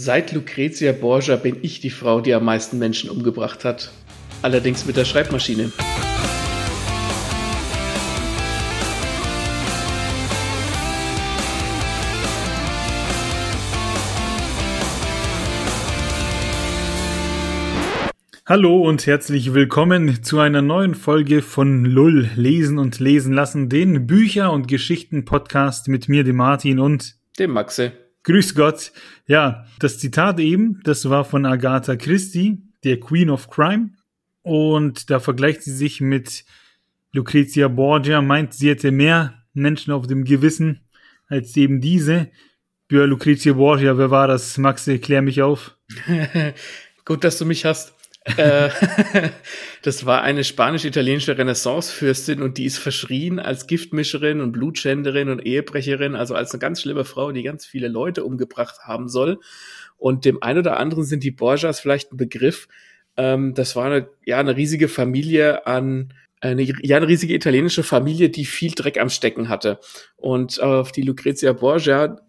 Seit Lucrezia Borgia bin ich die Frau, die am meisten Menschen umgebracht hat. Allerdings mit der Schreibmaschine. Hallo und herzlich willkommen zu einer neuen Folge von Lull Lesen und Lesen lassen, den Bücher- und Geschichten-Podcast mit mir, dem Martin und dem Maxe. Grüß Gott. Ja, das Zitat eben, das war von Agatha Christie, der Queen of Crime. Und da vergleicht sie sich mit Lucrezia Borgia, meint, sie hätte mehr Menschen auf dem Gewissen als eben diese. Für Lucrezia Borgia, wer war das? Max, klär mich auf. Gut, dass du mich hast. Äh, das war eine spanisch-italienische Renaissance-Fürstin und die ist verschrien als Giftmischerin und Blutschänderin und Ehebrecherin, also als eine ganz schlimme Frau, die ganz viele Leute umgebracht haben soll. Und dem einen oder anderen sind die Borgias vielleicht ein Begriff. Ähm, das war eine, ja, eine riesige Familie an eine, ja, eine riesige italienische Familie, die viel Dreck am Stecken hatte. Und auf die Lucrezia Borgia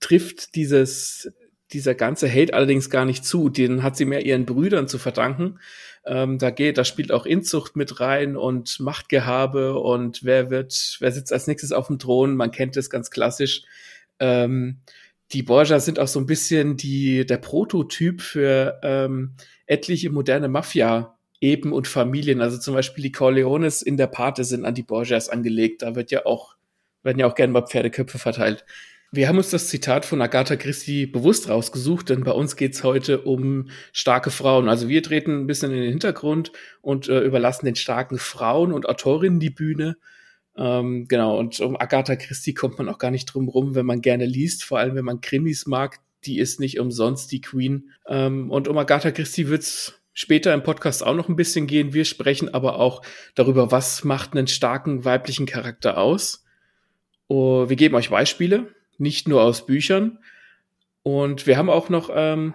trifft dieses dieser ganze Hate allerdings gar nicht zu. Den hat sie mehr ihren Brüdern zu verdanken. Ähm, da geht, da spielt auch Inzucht mit rein und Machtgehabe und wer wird, wer sitzt als nächstes auf dem Thron? Man kennt es ganz klassisch. Ähm, die Borgia sind auch so ein bisschen die, der Prototyp für ähm, etliche moderne Mafia Eben und Familien. Also zum Beispiel die Corleones in der Pate sind an die Borgias angelegt. Da wird ja auch, werden ja auch gerne mal Pferdeköpfe verteilt. Wir haben uns das Zitat von Agatha Christie bewusst rausgesucht, denn bei uns geht's heute um starke Frauen. Also wir treten ein bisschen in den Hintergrund und äh, überlassen den starken Frauen und Autorinnen die Bühne. Ähm, genau, und um Agatha Christie kommt man auch gar nicht drum rum, wenn man gerne liest, vor allem wenn man Krimis mag. Die ist nicht umsonst die Queen. Ähm, und um Agatha Christie wird's später im Podcast auch noch ein bisschen gehen. Wir sprechen aber auch darüber, was macht einen starken weiblichen Charakter aus. Uh, wir geben euch Beispiele nicht nur aus Büchern. Und wir haben auch noch ähm,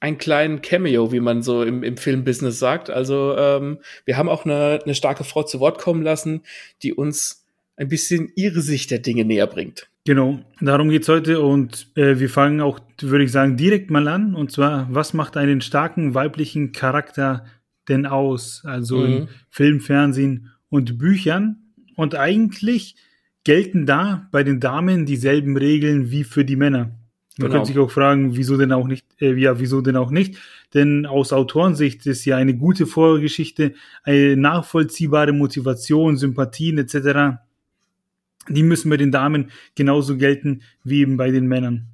einen kleinen Cameo, wie man so im, im Filmbusiness sagt. Also ähm, wir haben auch eine, eine starke Frau zu Wort kommen lassen, die uns ein bisschen ihre Sicht der Dinge näher bringt. Genau, darum geht's heute und äh, wir fangen auch, würde ich sagen, direkt mal an. Und zwar, was macht einen starken weiblichen Charakter denn aus? Also mhm. in Film, Fernsehen und Büchern. Und eigentlich gelten da bei den Damen dieselben Regeln wie für die Männer. Man genau. könnte sich auch fragen, wieso denn auch nicht, äh, ja, wieso denn auch nicht? Denn aus Autorensicht ist ja eine gute Vorgeschichte, eine nachvollziehbare Motivation, Sympathien etc. Die müssen bei den Damen genauso gelten wie eben bei den Männern.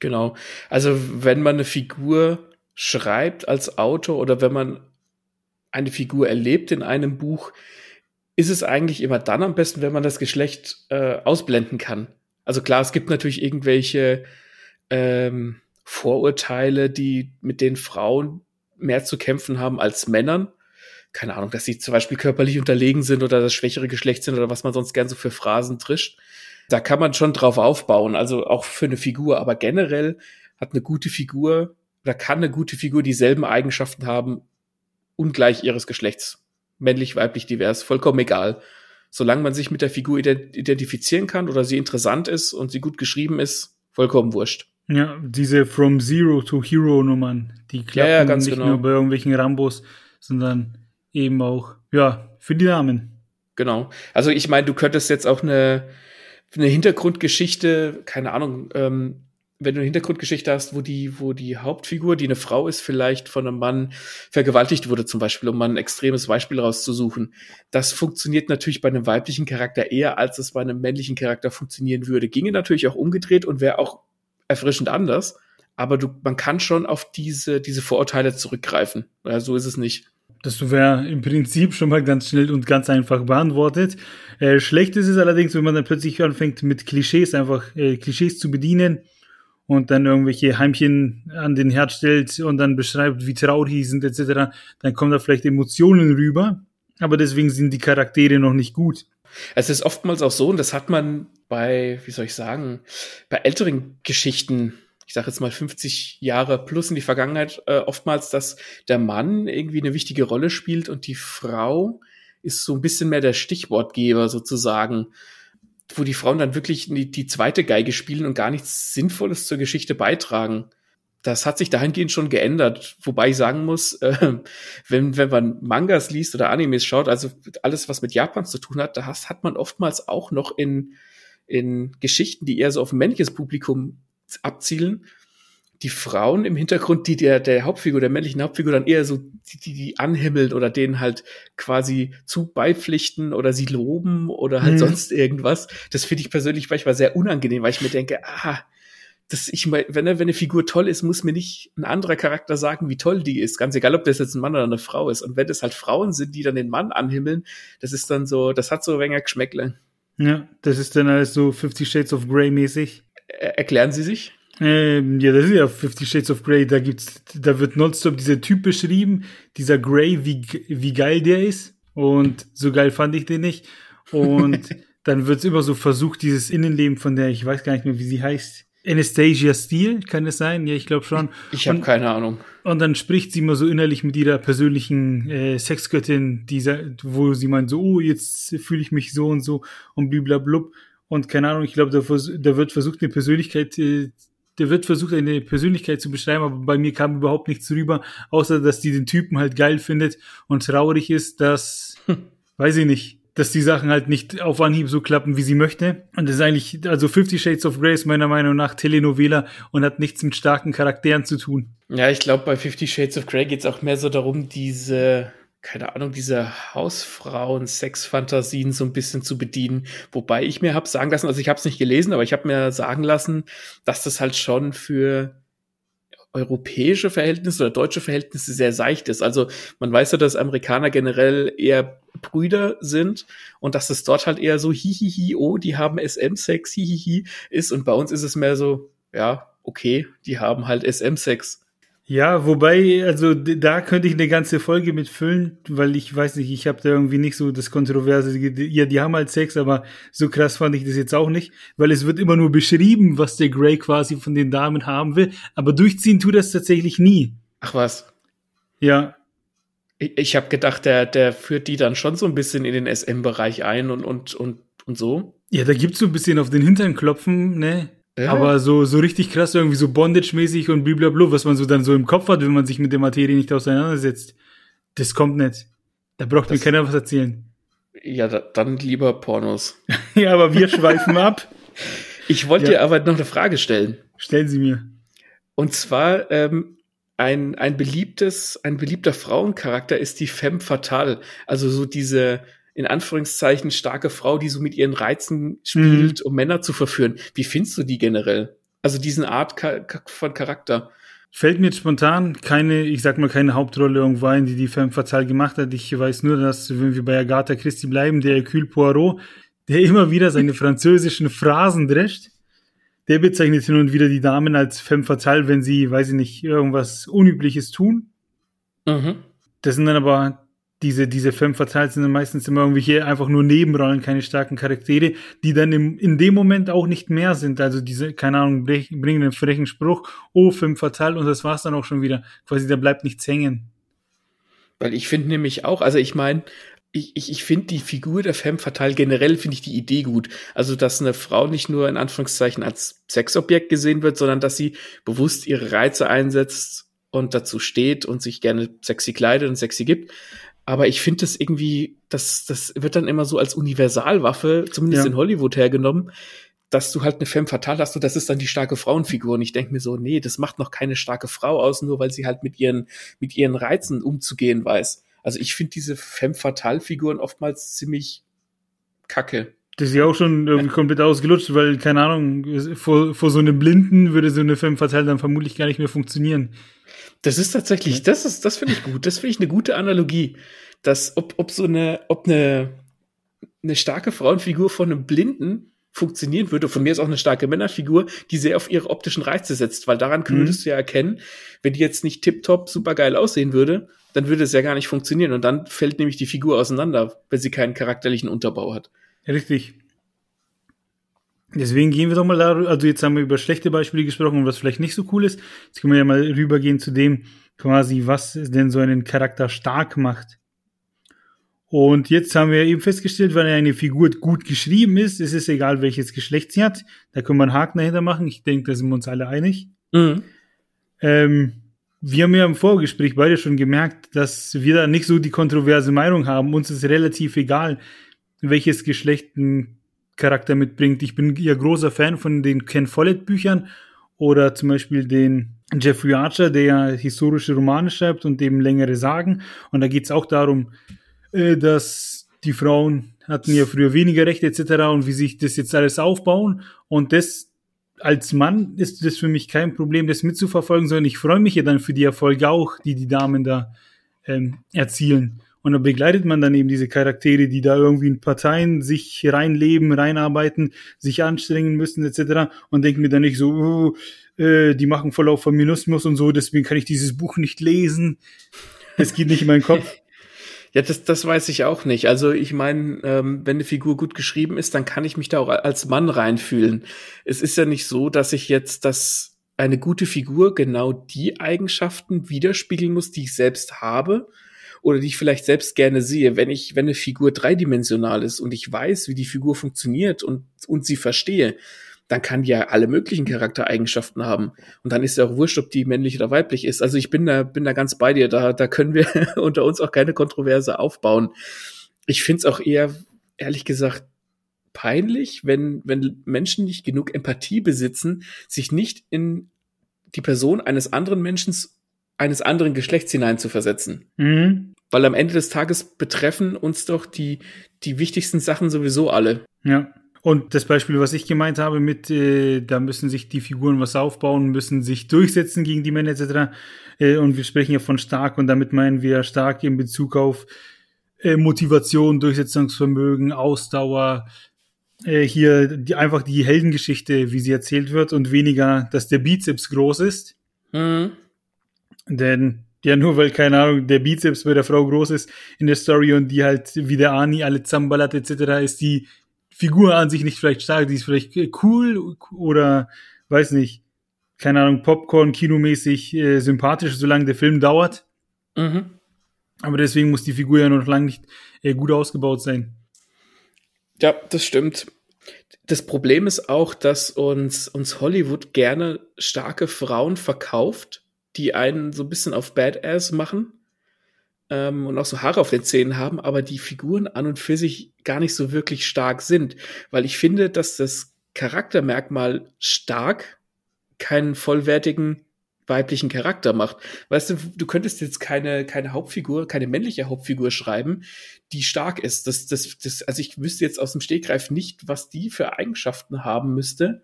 Genau. Also wenn man eine Figur schreibt als Autor oder wenn man eine Figur erlebt in einem Buch, ist es eigentlich immer dann am besten, wenn man das Geschlecht äh, ausblenden kann. Also klar, es gibt natürlich irgendwelche ähm, Vorurteile, die mit den Frauen mehr zu kämpfen haben als Männern. Keine Ahnung, dass sie zum Beispiel körperlich unterlegen sind oder das schwächere Geschlecht sind oder was man sonst gern so für Phrasen trischt. Da kann man schon drauf aufbauen, also auch für eine Figur. Aber generell hat eine gute Figur oder kann eine gute Figur dieselben Eigenschaften haben, ungleich ihres Geschlechts männlich, weiblich, divers, vollkommen egal. Solange man sich mit der Figur identifizieren kann oder sie interessant ist und sie gut geschrieben ist, vollkommen wurscht. Ja, diese From Zero to Hero Nummern, die klappen ja, ja, nicht genau. nur bei irgendwelchen Rambos, sondern eben auch, ja, für die Damen. Genau. Also ich meine, du könntest jetzt auch eine, eine Hintergrundgeschichte, keine Ahnung, ähm, wenn du eine Hintergrundgeschichte hast, wo die, wo die Hauptfigur, die eine Frau ist, vielleicht von einem Mann vergewaltigt wurde, zum Beispiel, um mal ein extremes Beispiel rauszusuchen. Das funktioniert natürlich bei einem weiblichen Charakter eher, als es bei einem männlichen Charakter funktionieren würde. Ginge natürlich auch umgedreht und wäre auch erfrischend anders. Aber du, man kann schon auf diese, diese Vorurteile zurückgreifen. Ja, so ist es nicht. Das wäre im Prinzip schon mal ganz schnell und ganz einfach beantwortet. Äh, schlecht ist es allerdings, wenn man dann plötzlich anfängt, mit Klischees einfach äh, Klischees zu bedienen und dann irgendwelche Heimchen an den Herd stellt und dann beschreibt, wie traurig sie sind etc., dann kommen da vielleicht Emotionen rüber, aber deswegen sind die Charaktere noch nicht gut. Es ist oftmals auch so, und das hat man bei, wie soll ich sagen, bei älteren Geschichten, ich sage jetzt mal 50 Jahre plus in die Vergangenheit, äh, oftmals, dass der Mann irgendwie eine wichtige Rolle spielt und die Frau ist so ein bisschen mehr der Stichwortgeber sozusagen wo die Frauen dann wirklich die, die zweite Geige spielen und gar nichts Sinnvolles zur Geschichte beitragen. das hat sich dahingehend schon geändert. Wobei ich sagen muss, äh, wenn, wenn man Mangas liest oder Animes schaut, also alles, was mit Japan zu tun hat, da hat man oftmals auch noch in, in Geschichten, die eher so auf männliches Publikum abzielen, die Frauen im Hintergrund, die der, der Hauptfigur, der männlichen Hauptfigur dann eher so, die, die, anhimmelt oder denen halt quasi zu beipflichten oder sie loben oder halt mhm. sonst irgendwas. Das finde ich persönlich manchmal sehr unangenehm, weil ich mir denke, ah, das ich wenn, wenn eine Figur toll ist, muss mir nicht ein anderer Charakter sagen, wie toll die ist. Ganz egal, ob das jetzt ein Mann oder eine Frau ist. Und wenn das halt Frauen sind, die dann den Mann anhimmeln, das ist dann so, das hat so ein wenig Geschmäckle. Ja, das ist dann alles so Fifty Shades of Grey mäßig. Er erklären Sie sich? Ähm, ja, das ist ja Fifty Shades of Grey. Da gibt's, da wird nonstop dieser Typ beschrieben, dieser Grey, wie, wie geil der ist. Und so geil fand ich den nicht. Und dann wird's immer so versucht, dieses Innenleben von der, ich weiß gar nicht mehr, wie sie heißt. Anastasia Steele, kann es sein? Ja, ich glaube schon. Ich habe keine Ahnung. Und dann spricht sie immer so innerlich mit ihrer persönlichen äh, Sexgöttin, dieser, wo sie meint so, oh, jetzt fühle ich mich so und so und bliblablub. Und keine Ahnung, ich glaube, da, da, wird versucht, eine Persönlichkeit äh, der wird versucht, eine Persönlichkeit zu beschreiben, aber bei mir kam überhaupt nichts rüber, außer dass die den Typen halt geil findet und traurig ist, dass, hm. weiß ich nicht, dass die Sachen halt nicht auf Anhieb so klappen, wie sie möchte. Und das ist eigentlich, also Fifty Shades of Grey ist meiner Meinung nach Telenovela und hat nichts mit starken Charakteren zu tun. Ja, ich glaube, bei Fifty Shades of Grey geht es auch mehr so darum, diese keine Ahnung, diese Hausfrauen-Sexfantasien so ein bisschen zu bedienen. Wobei ich mir habe sagen lassen, also ich habe es nicht gelesen, aber ich habe mir sagen lassen, dass das halt schon für europäische Verhältnisse oder deutsche Verhältnisse sehr seicht ist. Also man weiß ja, dass Amerikaner generell eher Brüder sind und dass es dort halt eher so hihihi, oh, die haben SM-Sex, hihihi ist und bei uns ist es mehr so, ja, okay, die haben halt SM-Sex. Ja, wobei, also da könnte ich eine ganze Folge mit füllen, weil ich weiß nicht, ich habe da irgendwie nicht so das Kontroverse. Ja, die haben halt Sex, aber so krass fand ich das jetzt auch nicht, weil es wird immer nur beschrieben, was der Grey quasi von den Damen haben will, aber durchziehen tut das tatsächlich nie. Ach was? Ja. Ich, ich habe gedacht, der, der führt die dann schon so ein bisschen in den SM-Bereich ein und, und, und, und so. Ja, da gibt's so ein bisschen auf den Hintern klopfen, ne? Ja. Aber so, so richtig krass, irgendwie so Bondage-mäßig und blablabla, was man so dann so im Kopf hat, wenn man sich mit der Materie nicht auseinandersetzt, das kommt nicht. Da braucht das, mir keiner was erzählen. Ja, da, dann lieber Pornos. ja, aber wir schweifen ab. Ich wollte ja. dir aber noch eine Frage stellen. Stellen Sie mir. Und zwar, ähm, ein, ein beliebtes, ein beliebter Frauencharakter ist die Femme Fatale. Also so diese, in Anführungszeichen starke Frau, die so mit ihren Reizen spielt, mhm. um Männer zu verführen. Wie findest du die generell? Also diesen Art von Charakter. Fällt mir jetzt spontan keine, ich sag mal, keine Hauptrolle irgendwo ein, die die Femme Fatale gemacht hat. Ich weiß nur, dass, wenn wir bei Agatha Christie bleiben, der Hercule Poirot, der immer wieder seine französischen Phrasen drescht, der bezeichnet hin und wieder die Damen als Femme Fatale, wenn sie, weiß ich nicht, irgendwas Unübliches tun. Mhm. Das sind dann aber diese, diese Femme Fatales sind meistens immer irgendwie hier einfach nur Nebenrollen, keine starken Charaktere, die dann im, in dem Moment auch nicht mehr sind. Also diese, keine Ahnung, bringen einen frechen Spruch, oh, Femme Fatale, und das war's dann auch schon wieder. Quasi, da bleibt nichts hängen. Weil ich finde nämlich auch, also ich meine, ich, ich, ich finde die Figur der Femme Fatale generell finde ich die Idee gut. Also, dass eine Frau nicht nur in Anführungszeichen als Sexobjekt gesehen wird, sondern dass sie bewusst ihre Reize einsetzt und dazu steht und sich gerne sexy kleidet und sexy gibt. Aber ich finde das irgendwie, das, das wird dann immer so als Universalwaffe, zumindest ja. in Hollywood hergenommen, dass du halt eine Femme fatale hast und das ist dann die starke Frauenfigur. Und ich denke mir so, nee, das macht noch keine starke Frau aus, nur weil sie halt mit ihren, mit ihren Reizen umzugehen weiß. Also ich finde diese Femme fatale Figuren oftmals ziemlich kacke. Das ist ja auch schon irgendwie komplett ausgelutscht, weil, keine Ahnung, vor, vor so einem Blinden würde so eine Femme fatale dann vermutlich gar nicht mehr funktionieren. Das ist tatsächlich, das ist, das finde ich gut. Das finde ich eine gute Analogie. Dass, ob, ob so eine, ob eine, eine starke Frauenfigur von einem Blinden funktionieren würde, von mir ist auch eine starke Männerfigur, die sehr auf ihre optischen Reize setzt, weil daran mhm. würdest du ja erkennen, wenn die jetzt nicht tiptop super geil aussehen würde, dann würde es ja gar nicht funktionieren und dann fällt nämlich die Figur auseinander, wenn sie keinen charakterlichen Unterbau hat. Richtig. Deswegen gehen wir doch mal da, also jetzt haben wir über schlechte Beispiele gesprochen und was vielleicht nicht so cool ist. Jetzt können wir ja mal rübergehen zu dem, quasi, was denn so einen Charakter stark macht. Und jetzt haben wir eben festgestellt, wenn eine Figur gut geschrieben ist, ist es egal, welches Geschlecht sie hat. Da können wir einen Haken dahinter machen. Ich denke, da sind wir uns alle einig. Mhm. Ähm, wir haben ja im Vorgespräch beide schon gemerkt, dass wir da nicht so die kontroverse Meinung haben. Uns ist relativ egal, welches Geschlecht ein Charakter mitbringt. Ich bin ja großer Fan von den Ken Follett Büchern oder zum Beispiel den Jeffrey Archer, der ja historische Romane schreibt und eben längere Sagen. Und da geht es auch darum, äh, dass die Frauen hatten ja früher weniger Rechte etc. und wie sich das jetzt alles aufbauen. Und das als Mann ist das für mich kein Problem, das mitzuverfolgen, sondern ich freue mich ja dann für die Erfolge auch, die die Damen da ähm, erzielen. Und da begleitet man dann eben diese Charaktere, die da irgendwie in Parteien sich reinleben, reinarbeiten, sich anstrengen müssen etc. Und denkt mir dann nicht so, uh, äh, die machen voll auf Feminismus und so, deswegen kann ich dieses Buch nicht lesen. Es geht nicht in meinen Kopf. Ja, das, das weiß ich auch nicht. Also ich meine, ähm, wenn eine Figur gut geschrieben ist, dann kann ich mich da auch als Mann reinfühlen. Es ist ja nicht so, dass ich jetzt das eine gute Figur genau die Eigenschaften widerspiegeln muss, die ich selbst habe oder die ich vielleicht selbst gerne sehe. Wenn ich, wenn eine Figur dreidimensional ist und ich weiß, wie die Figur funktioniert und, und sie verstehe, dann kann die ja alle möglichen Charaktereigenschaften haben. Und dann ist ja auch wurscht, ob die männlich oder weiblich ist. Also ich bin da, bin da ganz bei dir. Da, da können wir unter uns auch keine Kontroverse aufbauen. Ich finde es auch eher, ehrlich gesagt, peinlich, wenn, wenn Menschen nicht genug Empathie besitzen, sich nicht in die Person eines anderen Menschen, eines anderen Geschlechts hineinzuversetzen. Mhm. Weil am Ende des Tages betreffen uns doch die, die wichtigsten Sachen sowieso alle. Ja. Und das Beispiel, was ich gemeint habe, mit, äh, da müssen sich die Figuren was aufbauen, müssen sich durchsetzen gegen die Männer etc. Äh, und wir sprechen ja von stark und damit meinen wir stark in Bezug auf äh, Motivation, Durchsetzungsvermögen, Ausdauer, äh, hier die, einfach die Heldengeschichte, wie sie erzählt wird und weniger, dass der Bizeps groß ist. Mhm. Denn ja, nur weil, keine Ahnung, der Bizeps bei der Frau groß ist in der Story und die halt wie der Ani alle zusammenballert etc., ist die Figur an sich nicht vielleicht stark, die ist vielleicht cool oder weiß nicht, keine Ahnung, Popcorn, kinomäßig äh, sympathisch, solange der Film dauert. Mhm. Aber deswegen muss die Figur ja noch lange nicht äh, gut ausgebaut sein. Ja, das stimmt. Das Problem ist auch, dass uns, uns Hollywood gerne starke Frauen verkauft, die einen so ein bisschen auf Badass machen ähm, und auch so Haare auf den Zähnen haben, aber die Figuren an und für sich gar nicht so wirklich stark sind. Weil ich finde, dass das Charaktermerkmal stark keinen vollwertigen weiblichen Charakter macht. Weißt du, du könntest jetzt keine, keine Hauptfigur, keine männliche Hauptfigur schreiben, die stark ist. Das, das, das, also ich wüsste jetzt aus dem Stegreif nicht, was die für Eigenschaften haben müsste,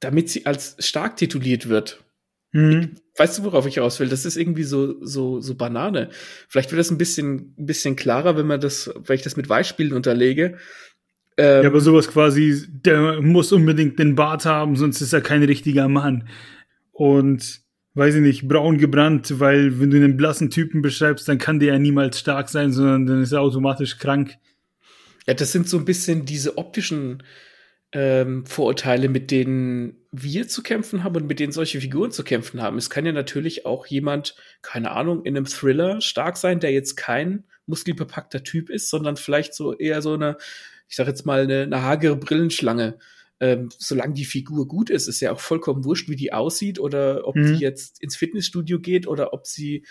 damit sie als stark tituliert wird. Mhm. Weißt du, worauf ich raus will? Das ist irgendwie so, so, so Banane. Vielleicht wird das ein bisschen, ein bisschen klarer, wenn man das, wenn ich das mit Beispielen unterlege. Ähm, ja, aber sowas quasi, der muss unbedingt den Bart haben, sonst ist er kein richtiger Mann. Und, weiß ich nicht, braun gebrannt, weil wenn du einen blassen Typen beschreibst, dann kann der ja niemals stark sein, sondern dann ist er automatisch krank. Ja, das sind so ein bisschen diese optischen ähm, Vorurteile, mit denen wir zu kämpfen haben und mit denen solche Figuren zu kämpfen haben. Es kann ja natürlich auch jemand, keine Ahnung, in einem Thriller stark sein, der jetzt kein muskelbepackter Typ ist, sondern vielleicht so eher so eine, ich sag jetzt mal, eine, eine hagere Brillenschlange. Ähm, solange die Figur gut ist, ist ja auch vollkommen wurscht, wie die aussieht oder ob mhm. die jetzt ins Fitnessstudio geht oder ob sie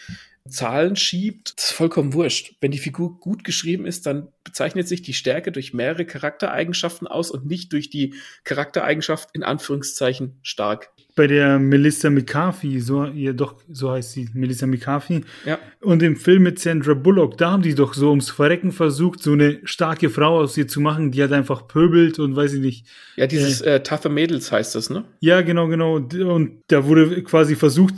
Zahlen schiebt, das ist vollkommen wurscht. Wenn die Figur gut geschrieben ist, dann bezeichnet sich die Stärke durch mehrere Charaktereigenschaften aus und nicht durch die Charaktereigenschaft in Anführungszeichen stark. Bei der Melissa McCarthy, so, ja doch, so heißt sie, Melissa McCarthy. Ja. Und im Film mit Sandra Bullock, da haben die doch so ums Verrecken versucht, so eine starke Frau aus ihr zu machen, die halt einfach pöbelt und weiß ich nicht. Ja, dieses äh, äh Tougher Mädels heißt das, ne? Ja, genau, genau. Und da wurde quasi versucht,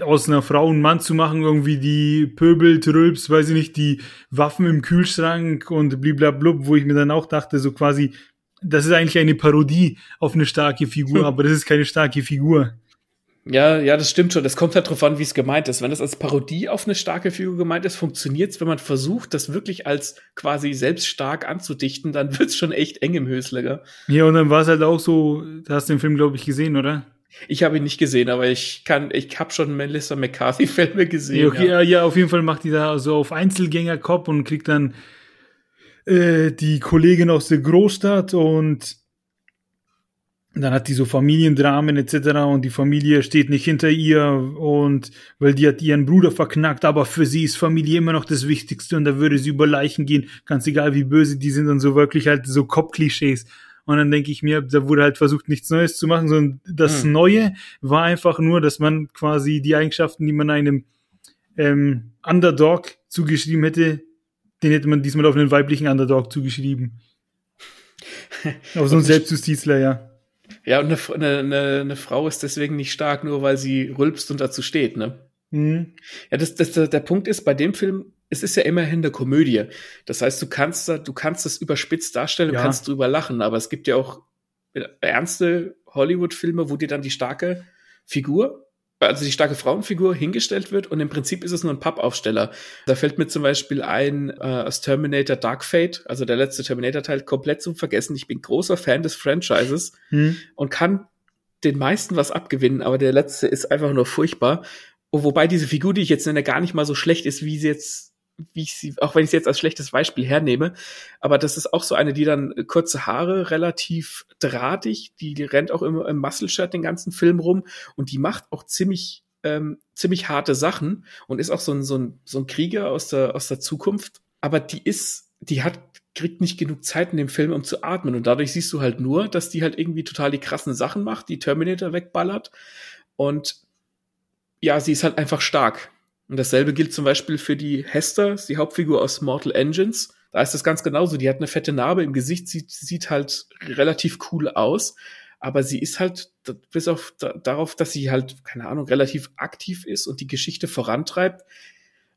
aus einer Frau einen Mann zu machen, irgendwie die Pöbel, Tröps, weiß ich nicht, die Waffen im Kühlschrank und bliblablub, wo ich mir dann auch dachte, so quasi, das ist eigentlich eine Parodie auf eine starke Figur, aber das ist keine starke Figur. Ja, ja, das stimmt schon. Das kommt halt drauf an, wie es gemeint ist. Wenn das als Parodie auf eine starke Figur gemeint ist, funktioniert es. Wenn man versucht, das wirklich als quasi selbst stark anzudichten, dann wird's schon echt eng im Hösler. Ja, und dann war es halt auch so, du hast den Film, glaube ich, gesehen, oder? Ich habe ihn nicht gesehen, aber ich kann, ich habe schon Melissa McCarthy-Filme gesehen. Ja, okay, ja. ja, auf jeden Fall macht die da so auf Einzelgänger-Cop und kriegt dann äh, die Kollegin aus der Großstadt und dann hat die so Familiendramen etc. und die Familie steht nicht hinter ihr und weil die hat ihren Bruder verknackt, aber für sie ist Familie immer noch das Wichtigste und da würde sie über Leichen gehen, ganz egal wie böse die sind und so wirklich halt so Kopfklischees. Und dann denke ich mir, da wurde halt versucht, nichts Neues zu machen, sondern das mhm. Neue war einfach nur, dass man quasi die Eigenschaften, die man einem ähm, Underdog zugeschrieben hätte, den hätte man diesmal auf einen weiblichen Underdog zugeschrieben. auf so einen Selbstjustizler, ja. Ja, und eine, eine, eine Frau ist deswegen nicht stark, nur weil sie rülpst und dazu steht, ne? Mhm. Ja, das, das, der Punkt ist, bei dem Film, es ist ja immerhin eine Komödie. Das heißt, du kannst, du kannst das überspitzt darstellen, ja. du kannst drüber lachen, aber es gibt ja auch ernste Hollywood-Filme, wo dir dann die starke Figur also die starke Frauenfigur hingestellt wird und im Prinzip ist es nur ein Pappaufsteller. Da fällt mir zum Beispiel ein äh, aus Terminator Dark Fate, also der letzte Terminator-Teil, komplett zum Vergessen. Ich bin großer Fan des Franchises hm. und kann den meisten was abgewinnen, aber der letzte ist einfach nur furchtbar. Wobei diese Figur, die ich jetzt nenne, gar nicht mal so schlecht ist, wie sie jetzt wie ich sie, auch wenn ich sie jetzt als schlechtes Beispiel hernehme, aber das ist auch so eine, die dann kurze Haare, relativ drahtig, die, die rennt auch immer im Muscle-Shirt den ganzen Film rum und die macht auch ziemlich, ähm, ziemlich harte Sachen und ist auch so ein, so ein, so ein Krieger aus der, aus der Zukunft, aber die ist, die hat, kriegt nicht genug Zeit in dem Film, um zu atmen und dadurch siehst du halt nur, dass die halt irgendwie total die krassen Sachen macht, die Terminator wegballert und ja, sie ist halt einfach stark und dasselbe gilt zum Beispiel für die Hester, die Hauptfigur aus Mortal Engines. Da ist das ganz genauso. Die hat eine fette Narbe im Gesicht, sieht, sieht halt relativ cool aus. Aber sie ist halt, bis auf darauf, dass sie halt, keine Ahnung, relativ aktiv ist und die Geschichte vorantreibt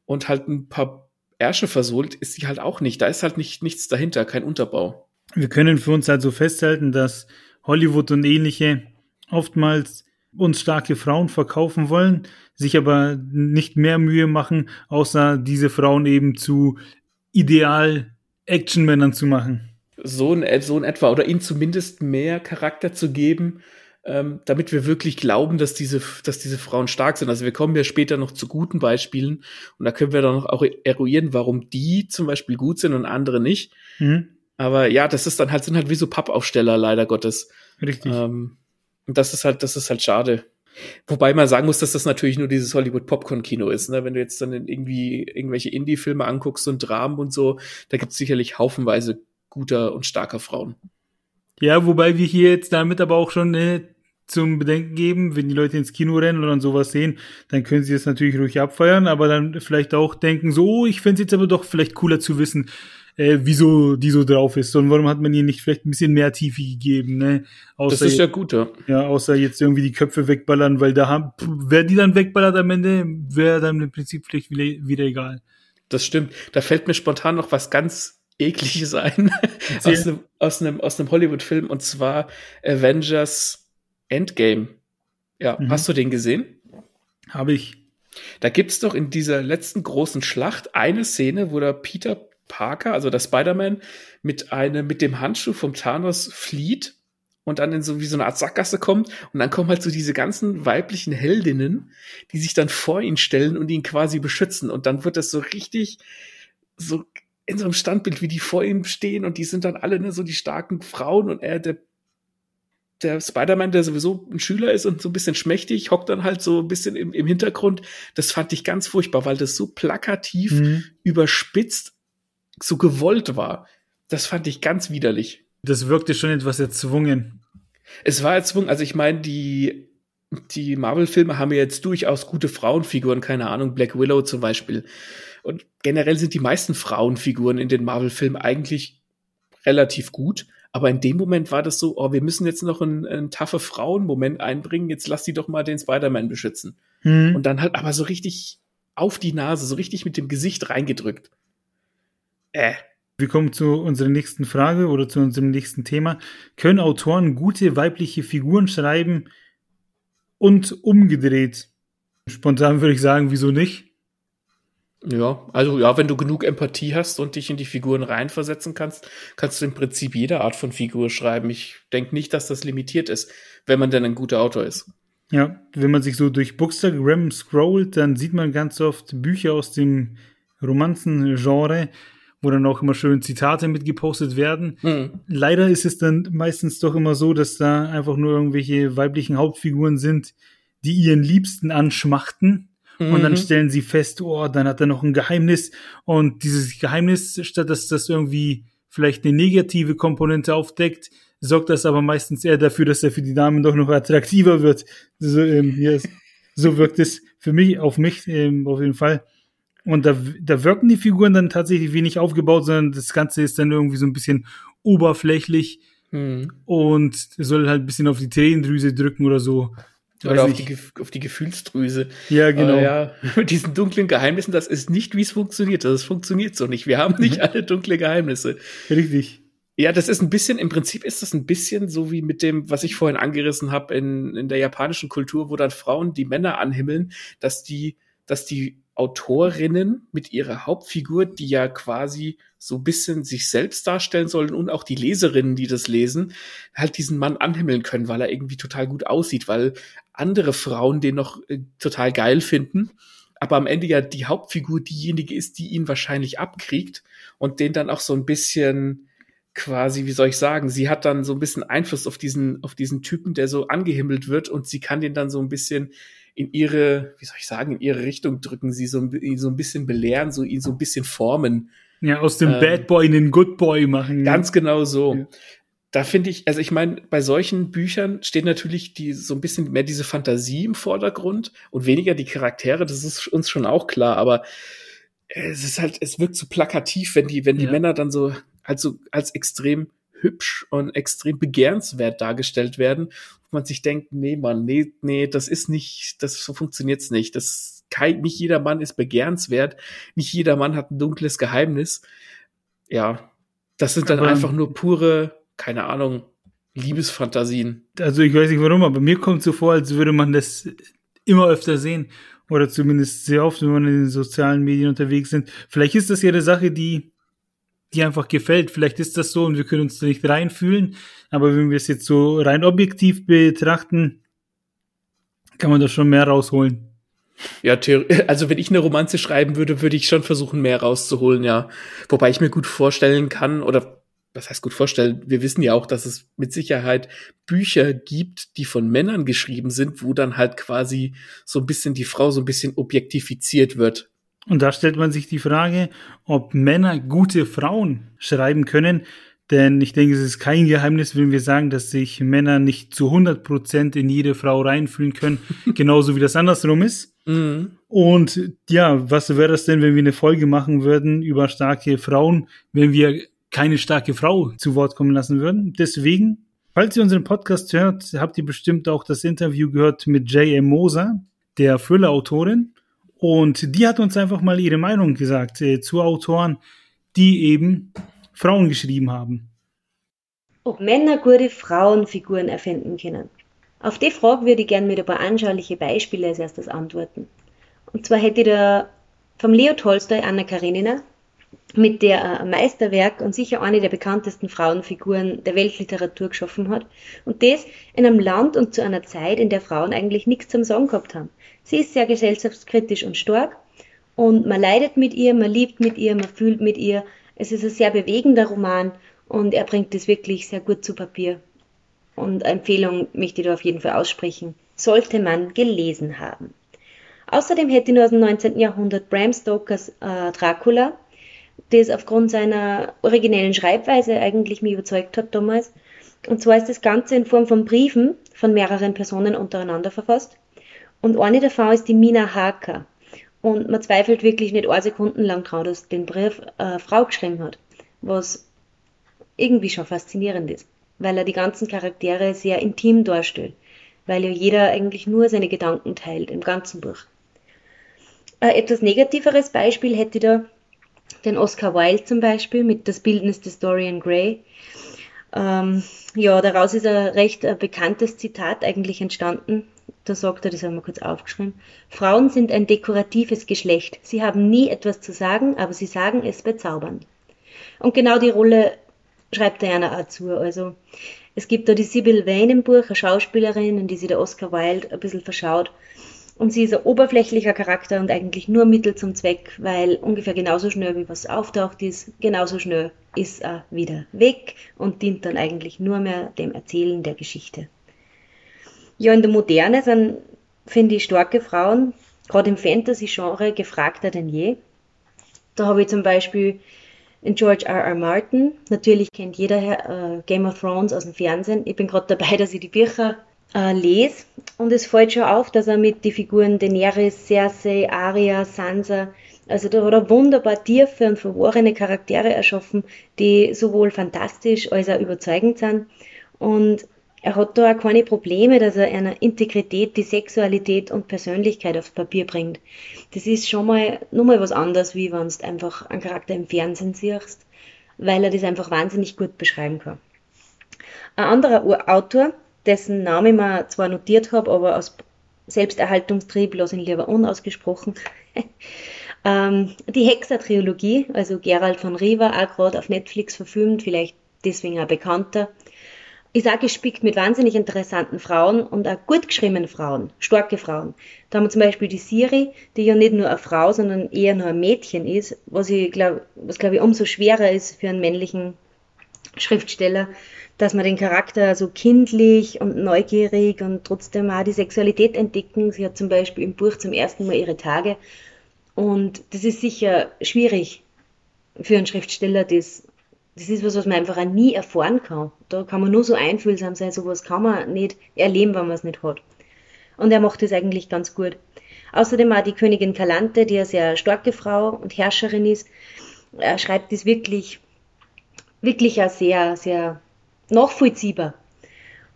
und halt ein paar Ärsche versohlt, ist sie halt auch nicht. Da ist halt nicht, nichts dahinter, kein Unterbau. Wir können für uns also festhalten, dass Hollywood und ähnliche oftmals uns starke Frauen verkaufen wollen, sich aber nicht mehr Mühe machen, außer diese Frauen eben zu ideal Actionmännern zu machen. So in, so in etwa. Oder ihnen zumindest mehr Charakter zu geben, ähm, damit wir wirklich glauben, dass diese, dass diese Frauen stark sind. Also wir kommen ja später noch zu guten Beispielen und da können wir dann auch eruieren, warum die zum Beispiel gut sind und andere nicht. Mhm. Aber ja, das ist dann halt, sind halt wie so Pappaufsteller, leider Gottes. Richtig. Ähm, und das ist halt, das ist halt schade. Wobei man sagen muss, dass das natürlich nur dieses Hollywood-Popcorn-Kino ist. Ne? Wenn du jetzt dann irgendwie irgendwelche Indie-Filme anguckst und Dramen und so, da gibt es sicherlich haufenweise guter und starker Frauen. Ja, wobei wir hier jetzt damit aber auch schon äh, zum Bedenken geben, wenn die Leute ins Kino rennen oder sowas sehen, dann können sie das natürlich ruhig abfeiern, aber dann vielleicht auch denken, so, oh, ich fände es jetzt aber doch vielleicht cooler zu wissen, äh, wieso die so drauf ist und warum hat man ihr nicht vielleicht ein bisschen mehr Tiefe gegeben, ne? Außer das ist ja gut, ja. Ja, außer jetzt irgendwie die Köpfe wegballern, weil da haben, wer die dann wegballert am Ende, wäre dann im Prinzip vielleicht wieder, wieder egal. Das stimmt. Da fällt mir spontan noch was ganz ekliges ein aus einem, aus einem, aus einem Hollywood-Film und zwar Avengers Endgame. Ja, mhm. hast du den gesehen? Habe ich. Da gibt's doch in dieser letzten großen Schlacht eine Szene, wo der Peter Parker, also der Spider-Man, mit einem, mit dem Handschuh vom Thanos flieht und dann in so wie so eine Art Sackgasse kommt und dann kommen halt so diese ganzen weiblichen Heldinnen, die sich dann vor ihn stellen und ihn quasi beschützen und dann wird das so richtig so in so einem Standbild, wie die vor ihm stehen und die sind dann alle ne, so die starken Frauen und er, der der Spider-Man, der sowieso ein Schüler ist und so ein bisschen schmächtig, hockt dann halt so ein bisschen im, im Hintergrund. Das fand ich ganz furchtbar, weil das so plakativ mhm. überspitzt so gewollt war. Das fand ich ganz widerlich. Das wirkte schon etwas erzwungen. Es war erzwungen. Also ich meine, die, die Marvel-Filme haben ja jetzt durchaus gute Frauenfiguren, keine Ahnung, Black Willow zum Beispiel. Und generell sind die meisten Frauenfiguren in den Marvel-Filmen eigentlich relativ gut. Aber in dem Moment war das so, oh, wir müssen jetzt noch einen, einen taffe Frauen-Moment einbringen, jetzt lass die doch mal den Spider-Man beschützen. Hm. Und dann halt aber so richtig auf die Nase, so richtig mit dem Gesicht reingedrückt. Äh. Wir kommen zu unserer nächsten Frage oder zu unserem nächsten Thema. Können Autoren gute weibliche Figuren schreiben und umgedreht? Spontan würde ich sagen, wieso nicht? Ja, also ja, wenn du genug Empathie hast und dich in die Figuren reinversetzen kannst, kannst du im Prinzip jede Art von Figur schreiben. Ich denke nicht, dass das limitiert ist, wenn man denn ein guter Autor ist. Ja, wenn man sich so durch Bookstagram scrollt, dann sieht man ganz oft Bücher aus dem Romanzengenre wo dann auch immer schön Zitate mitgepostet werden. Mhm. Leider ist es dann meistens doch immer so, dass da einfach nur irgendwelche weiblichen Hauptfiguren sind, die ihren Liebsten anschmachten. Mhm. Und dann mhm. stellen sie fest, oh, dann hat er noch ein Geheimnis. Und dieses Geheimnis, statt dass das irgendwie vielleicht eine negative Komponente aufdeckt, sorgt das aber meistens eher dafür, dass er für die Damen doch noch attraktiver wird. So, ähm, yes. so wirkt es für mich, auf mich ähm, auf jeden Fall. Und da, da wirken die Figuren dann tatsächlich wenig aufgebaut, sondern das Ganze ist dann irgendwie so ein bisschen oberflächlich hm. und soll halt ein bisschen auf die Tränendrüse drücken oder so. Oder auf die, auf die, Gefühlsdrüse. Ja, genau. Aber ja, mit diesen dunklen Geheimnissen, das ist nicht, wie es funktioniert. Das funktioniert so nicht. Wir haben nicht mhm. alle dunkle Geheimnisse. Richtig. Ja, das ist ein bisschen, im Prinzip ist das ein bisschen so wie mit dem, was ich vorhin angerissen habe in, in der japanischen Kultur, wo dann Frauen die Männer anhimmeln, dass die, dass die Autorinnen mit ihrer Hauptfigur, die ja quasi so ein bisschen sich selbst darstellen sollen und auch die Leserinnen, die das lesen, halt diesen Mann anhimmeln können, weil er irgendwie total gut aussieht, weil andere Frauen den noch äh, total geil finden, aber am Ende ja die Hauptfigur diejenige ist, die ihn wahrscheinlich abkriegt und den dann auch so ein bisschen quasi, wie soll ich sagen, sie hat dann so ein bisschen Einfluss auf diesen, auf diesen Typen, der so angehimmelt wird und sie kann den dann so ein bisschen in ihre, wie soll ich sagen, in ihre Richtung drücken, sie so, ihn so ein bisschen belehren, so ihn so ein bisschen formen. Ja, aus dem ähm, Bad Boy in den Good Boy machen. Ganz genau so. Ja. Da finde ich, also ich meine, bei solchen Büchern steht natürlich die so ein bisschen mehr diese Fantasie im Vordergrund und weniger die Charaktere, das ist uns schon auch klar, aber es ist halt, es wirkt so plakativ, wenn die, wenn die ja. Männer dann so also als extrem hübsch und extrem begehrenswert dargestellt werden, wo man sich denkt, nee, Mann, nee, nee, das ist nicht, das so funktioniert's nicht. Das kein, nicht jeder Mann ist begehrenswert, nicht jeder Mann hat ein dunkles Geheimnis. Ja, das sind dann aber, einfach nur pure, keine Ahnung, Liebesfantasien. Also ich weiß nicht warum, aber mir kommt so vor, als würde man das immer öfter sehen. Oder zumindest sehr oft, wenn man in den sozialen Medien unterwegs sind. Vielleicht ist das ja eine Sache, die die einfach gefällt. Vielleicht ist das so und wir können uns da nicht reinfühlen. Aber wenn wir es jetzt so rein objektiv betrachten, kann man da schon mehr rausholen. Ja, also wenn ich eine Romanze schreiben würde, würde ich schon versuchen, mehr rauszuholen, ja. Wobei ich mir gut vorstellen kann, oder was heißt gut vorstellen, wir wissen ja auch, dass es mit Sicherheit Bücher gibt, die von Männern geschrieben sind, wo dann halt quasi so ein bisschen die Frau so ein bisschen objektifiziert wird. Und da stellt man sich die Frage, ob Männer gute Frauen schreiben können. Denn ich denke, es ist kein Geheimnis, wenn wir sagen, dass sich Männer nicht zu 100 Prozent in jede Frau reinfühlen können, genauso wie das andersrum ist. Mhm. Und ja, was wäre das denn, wenn wir eine Folge machen würden über starke Frauen, wenn wir keine starke Frau zu Wort kommen lassen würden? Deswegen, falls ihr unseren Podcast hört, habt ihr bestimmt auch das Interview gehört mit J.M. Moser, der Thriller-Autorin. Und die hat uns einfach mal ihre Meinung gesagt äh, zu Autoren, die eben Frauen geschrieben haben. Ob Männer gute Frauenfiguren erfinden können. Auf die Frage würde ich gerne mit ein paar anschauliche Beispiele als erstes antworten. Und zwar hätte ich da vom Leo Tolstoi Anna Karenina, mit der ein Meisterwerk und sicher eine der bekanntesten Frauenfiguren der Weltliteratur geschaffen hat. Und das in einem Land und zu einer Zeit, in der Frauen eigentlich nichts zum Sagen gehabt haben. Sie ist sehr gesellschaftskritisch und stark und man leidet mit ihr, man liebt mit ihr, man fühlt mit ihr. Es ist ein sehr bewegender Roman und er bringt es wirklich sehr gut zu Papier. Und Empfehlung möchte ich da auf jeden Fall aussprechen. Sollte man gelesen haben. Außerdem hätte ich nur aus dem 19. Jahrhundert Bram Stokers äh, Dracula, das aufgrund seiner originellen Schreibweise eigentlich mich überzeugt hat damals. Und zwar ist das Ganze in Form von Briefen von mehreren Personen untereinander verfasst. Und eine davon ist die Mina Harker. Und man zweifelt wirklich nicht eine Sekunden lang dran, dass den Brief eine Frau geschrieben hat. Was irgendwie schon faszinierend ist, weil er die ganzen Charaktere sehr intim darstellt, weil ja jeder eigentlich nur seine Gedanken teilt im ganzen Buch. Ein etwas negativeres Beispiel hätte da den Oscar Wilde zum Beispiel mit Das Bildnis des Dorian Gray. Ähm, ja, daraus ist ein recht ein bekanntes Zitat eigentlich entstanden, da sagt er, das haben wir kurz aufgeschrieben, Frauen sind ein dekoratives Geschlecht. Sie haben nie etwas zu sagen, aber sie sagen es bezaubernd. Und genau die Rolle schreibt Diana auch zu. Also es gibt da die Sybil Vane im Buch, eine Schauspielerin, in die sich der Oscar Wilde ein bisschen verschaut. Und sie ist ein oberflächlicher Charakter und eigentlich nur Mittel zum Zweck, weil ungefähr genauso schnell wie was auftaucht ist, genauso schnell ist er wieder weg und dient dann eigentlich nur mehr dem Erzählen der Geschichte. Ja, in der Moderne sind, finde ich, starke Frauen, gerade im Fantasy-Genre, gefragter denn je. Da habe ich zum Beispiel in George R. R. Martin. Natürlich kennt jeder äh, Game of Thrones aus dem Fernsehen. Ich bin gerade dabei, dass ich die Bücher äh, lese. Und es fällt schon auf, dass er mit den Figuren Daenerys, Cersei, Arya, Sansa, also da hat er wunderbar tiefe und verworrene Charaktere erschaffen, die sowohl fantastisch als auch überzeugend sind. Und er hat da auch keine Probleme, dass er einer Integrität, die Sexualität und Persönlichkeit aufs Papier bringt. Das ist schon mal nur mal was anderes, wie wenn du einfach einen Charakter im Fernsehen siehst, weil er das einfach wahnsinnig gut beschreiben kann. Ein anderer Autor, dessen Name ich mir zwar notiert habe, aber aus Selbsterhaltungstrieb lasse ich ihn lieber unausgesprochen. ähm, die Hexer-Trilogie, also Gerald von Riva, auch gerade auf Netflix verfilmt, vielleicht deswegen auch bekannter. Ich sage, gespickt mit wahnsinnig interessanten Frauen und auch gut geschriebenen Frauen, starke Frauen. Da haben wir zum Beispiel die Siri, die ja nicht nur eine Frau, sondern eher nur ein Mädchen ist, was ich glaube, was glaube ich umso schwerer ist für einen männlichen Schriftsteller, dass man den Charakter so kindlich und neugierig und trotzdem auch die Sexualität entdecken. Sie hat zum Beispiel im Buch zum ersten Mal ihre Tage. Und das ist sicher schwierig für einen Schriftsteller, das, das ist was, was man einfach auch nie erfahren kann. Da kann man nur so einfühlsam sein, sowas kann man nicht erleben, wenn man es nicht hat. Und er macht das eigentlich ganz gut. Außerdem auch die Königin Kalante, die eine sehr starke Frau und Herrscherin ist, er schreibt das wirklich, wirklich auch sehr, sehr nachvollziehbar.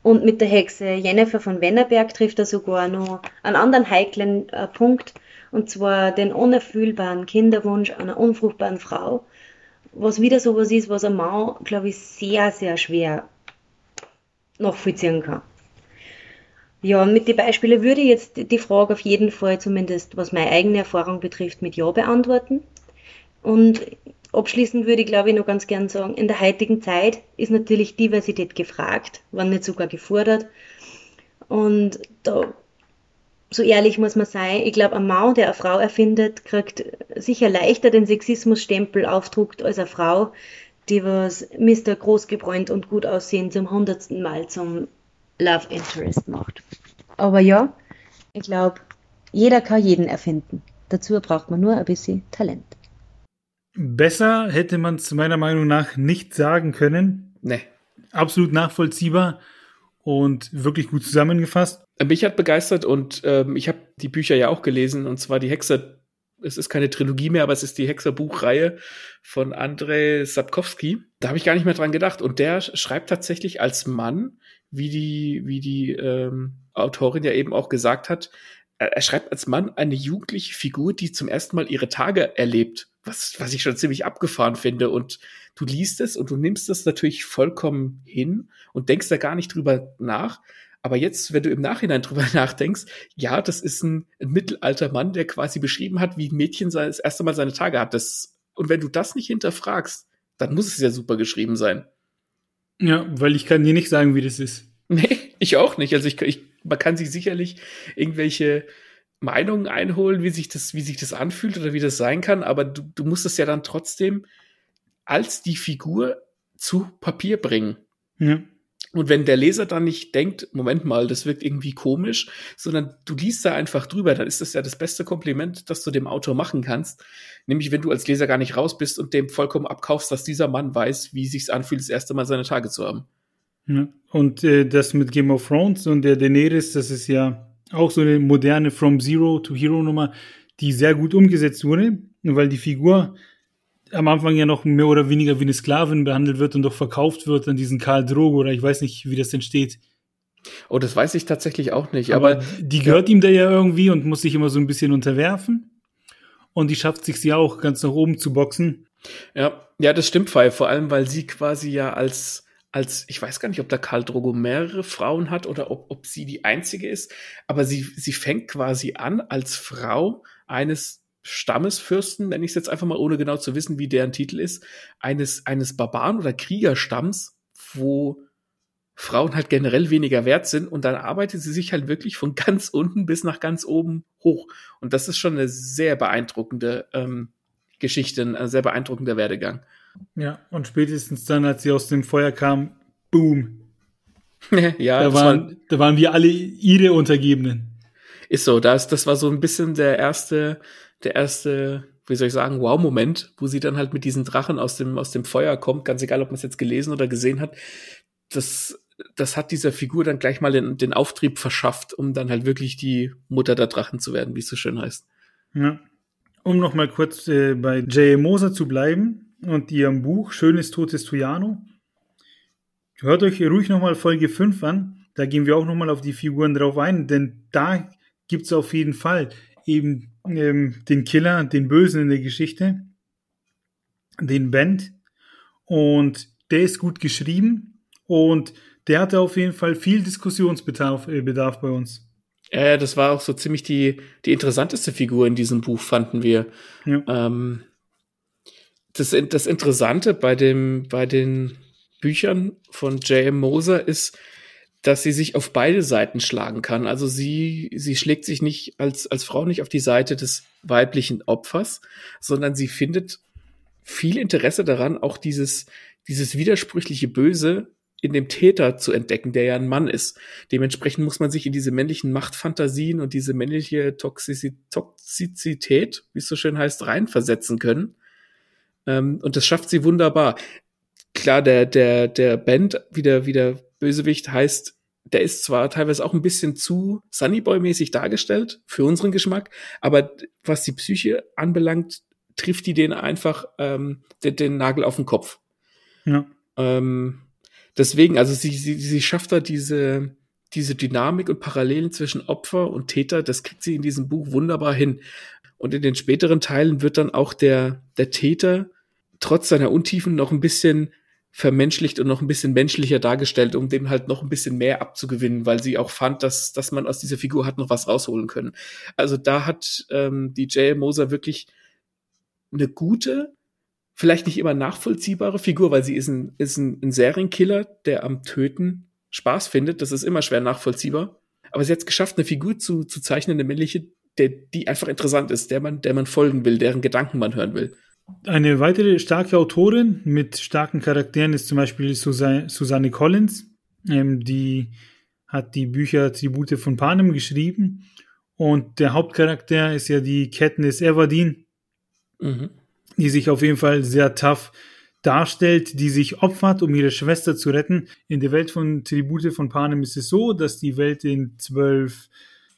Und mit der Hexe Jennifer von Wennerberg trifft er sogar noch einen anderen heiklen äh, Punkt, und zwar den unerfüllbaren Kinderwunsch einer unfruchtbaren Frau, was wieder sowas ist, was ein Mann, glaube ich, sehr, sehr schwer nachvollziehen kann. Ja, und mit den Beispielen würde ich jetzt die Frage auf jeden Fall, zumindest was meine eigene Erfahrung betrifft, mit Ja beantworten. Und Abschließend würde ich, glaube ich, noch ganz gern sagen, in der heutigen Zeit ist natürlich Diversität gefragt, wenn nicht sogar gefordert. Und da, so ehrlich muss man sein, ich glaube, ein Mann, der eine Frau erfindet, kriegt sicher leichter den Sexismusstempel aufdruckt als eine Frau, die was Mr. Großgebräunt und gut aussehen zum hundertsten Mal zum Love Interest macht. Aber ja, ich glaube, jeder kann jeden erfinden. Dazu braucht man nur ein bisschen Talent. Besser hätte man es meiner Meinung nach nicht sagen können. Nee. Absolut nachvollziehbar und wirklich gut zusammengefasst. Mich hat begeistert und ähm, ich habe die Bücher ja auch gelesen und zwar die Hexer. Es ist keine Trilogie mehr, aber es ist die Hexer-Buchreihe von Andrei Sapkowski. Da habe ich gar nicht mehr dran gedacht. Und der schreibt tatsächlich als Mann, wie die, wie die ähm, Autorin ja eben auch gesagt hat, er schreibt als Mann eine jugendliche Figur, die zum ersten Mal ihre Tage erlebt was, was ich schon ziemlich abgefahren finde. Und du liest es und du nimmst es natürlich vollkommen hin und denkst da gar nicht drüber nach. Aber jetzt, wenn du im Nachhinein drüber nachdenkst, ja, das ist ein, ein mittelalter Mann, der quasi beschrieben hat, wie ein Mädchen das erste Mal seine Tage hat. Das, und wenn du das nicht hinterfragst, dann muss es ja super geschrieben sein. Ja, weil ich kann dir nicht sagen, wie das ist. Nee, ich auch nicht. Also ich, ich man kann sich sicherlich irgendwelche Meinungen einholen, wie sich das, wie sich das anfühlt oder wie das sein kann, aber du, du musst es ja dann trotzdem als die Figur zu Papier bringen. Ja. Und wenn der Leser dann nicht denkt, Moment mal, das wirkt irgendwie komisch, sondern du liest da einfach drüber, dann ist das ja das beste Kompliment, das du dem Autor machen kannst. Nämlich, wenn du als Leser gar nicht raus bist und dem vollkommen abkaufst, dass dieser Mann weiß, wie sich's anfühlt, das erste Mal seine Tage zu haben. Ja. Und äh, das mit Game of Thrones und der Daenerys, das ist ja auch so eine moderne From Zero to Hero Nummer, die sehr gut umgesetzt wurde, weil die Figur am Anfang ja noch mehr oder weniger wie eine Sklavin behandelt wird und doch verkauft wird an diesen Karl Drogo oder ich weiß nicht, wie das entsteht. Oh, das weiß ich tatsächlich auch nicht. Aber, aber die gehört ja. ihm da ja irgendwie und muss sich immer so ein bisschen unterwerfen. Und die schafft sich sie auch ganz nach oben zu boxen. Ja, ja, das stimmt, Fall. Vor allem, weil sie quasi ja als als, ich weiß gar nicht, ob der Karl Drogo mehrere Frauen hat oder ob, ob sie die einzige ist, aber sie, sie fängt quasi an als Frau eines Stammesfürsten, nenne ich es jetzt einfach mal, ohne genau zu wissen, wie deren Titel ist, eines, eines Barbaren oder Kriegerstamms, wo Frauen halt generell weniger wert sind und dann arbeitet sie sich halt wirklich von ganz unten bis nach ganz oben hoch. Und das ist schon eine sehr beeindruckende ähm, Geschichte, ein sehr beeindruckender Werdegang. Ja, und spätestens dann, als sie aus dem Feuer kam, boom. ja, da waren, war, da waren wir alle ihre Untergebenen. Ist so, das, das war so ein bisschen der erste, der erste, wie soll ich sagen, Wow-Moment, wo sie dann halt mit diesen Drachen aus dem, aus dem Feuer kommt, ganz egal, ob man es jetzt gelesen oder gesehen hat. Das, das hat dieser Figur dann gleich mal den, den Auftrieb verschafft, um dann halt wirklich die Mutter der Drachen zu werden, wie es so schön heißt. Ja. Um noch mal kurz äh, bei J. Moser zu bleiben und ihrem Buch Schönes Totes Tuyano. Hört euch ruhig noch mal Folge 5 an. Da gehen wir auch noch mal auf die Figuren drauf ein, denn da gibt es auf jeden Fall eben ähm, den Killer, den Bösen in der Geschichte, den Band. Und der ist gut geschrieben und der hatte auf jeden Fall viel Diskussionsbedarf äh, Bedarf bei uns. Ja, das war auch so ziemlich die, die interessanteste Figur in diesem Buch, fanden wir. Ja. Ähm, das, das Interessante bei, dem, bei den Büchern von J.M. Moser ist, dass sie sich auf beide Seiten schlagen kann. Also sie, sie schlägt sich nicht als, als Frau nicht auf die Seite des weiblichen Opfers, sondern sie findet viel Interesse daran, auch dieses, dieses widersprüchliche Böse in dem Täter zu entdecken, der ja ein Mann ist. Dementsprechend muss man sich in diese männlichen Machtfantasien und diese männliche Toxizität, wie es so schön heißt, reinversetzen können. Ähm, und das schafft sie wunderbar. Klar, der, der, der Band, wie der, wie der Bösewicht heißt, der ist zwar teilweise auch ein bisschen zu Sunnyboy-mäßig dargestellt für unseren Geschmack, aber was die Psyche anbelangt, trifft die den einfach ähm, den, den Nagel auf den Kopf. Ja. Ähm, deswegen, also sie, sie, sie schafft da diese, diese Dynamik und Parallelen zwischen Opfer und Täter, das kriegt sie in diesem Buch wunderbar hin. Und in den späteren Teilen wird dann auch der, der Täter trotz seiner Untiefen noch ein bisschen vermenschlicht und noch ein bisschen menschlicher dargestellt, um dem halt noch ein bisschen mehr abzugewinnen, weil sie auch fand, dass, dass man aus dieser Figur hat noch was rausholen können. Also da hat ähm, die J. Moser wirklich eine gute, vielleicht nicht immer nachvollziehbare Figur, weil sie ist ein, ist ein, ein Serienkiller, der am Töten Spaß findet. Das ist immer schwer nachvollziehbar. Aber sie hat es geschafft, eine Figur zu, zu zeichnen, eine männliche, der, die einfach interessant ist, der man, der man folgen will, deren Gedanken man hören will. Eine weitere starke Autorin mit starken Charakteren ist zum Beispiel Susanne Collins. Ähm, die hat die Bücher Tribute von Panem geschrieben. Und der Hauptcharakter ist ja die Katniss Everdeen, mhm. die sich auf jeden Fall sehr tough darstellt, die sich opfert, um ihre Schwester zu retten. In der Welt von Tribute von Panem ist es so, dass die Welt in zwölf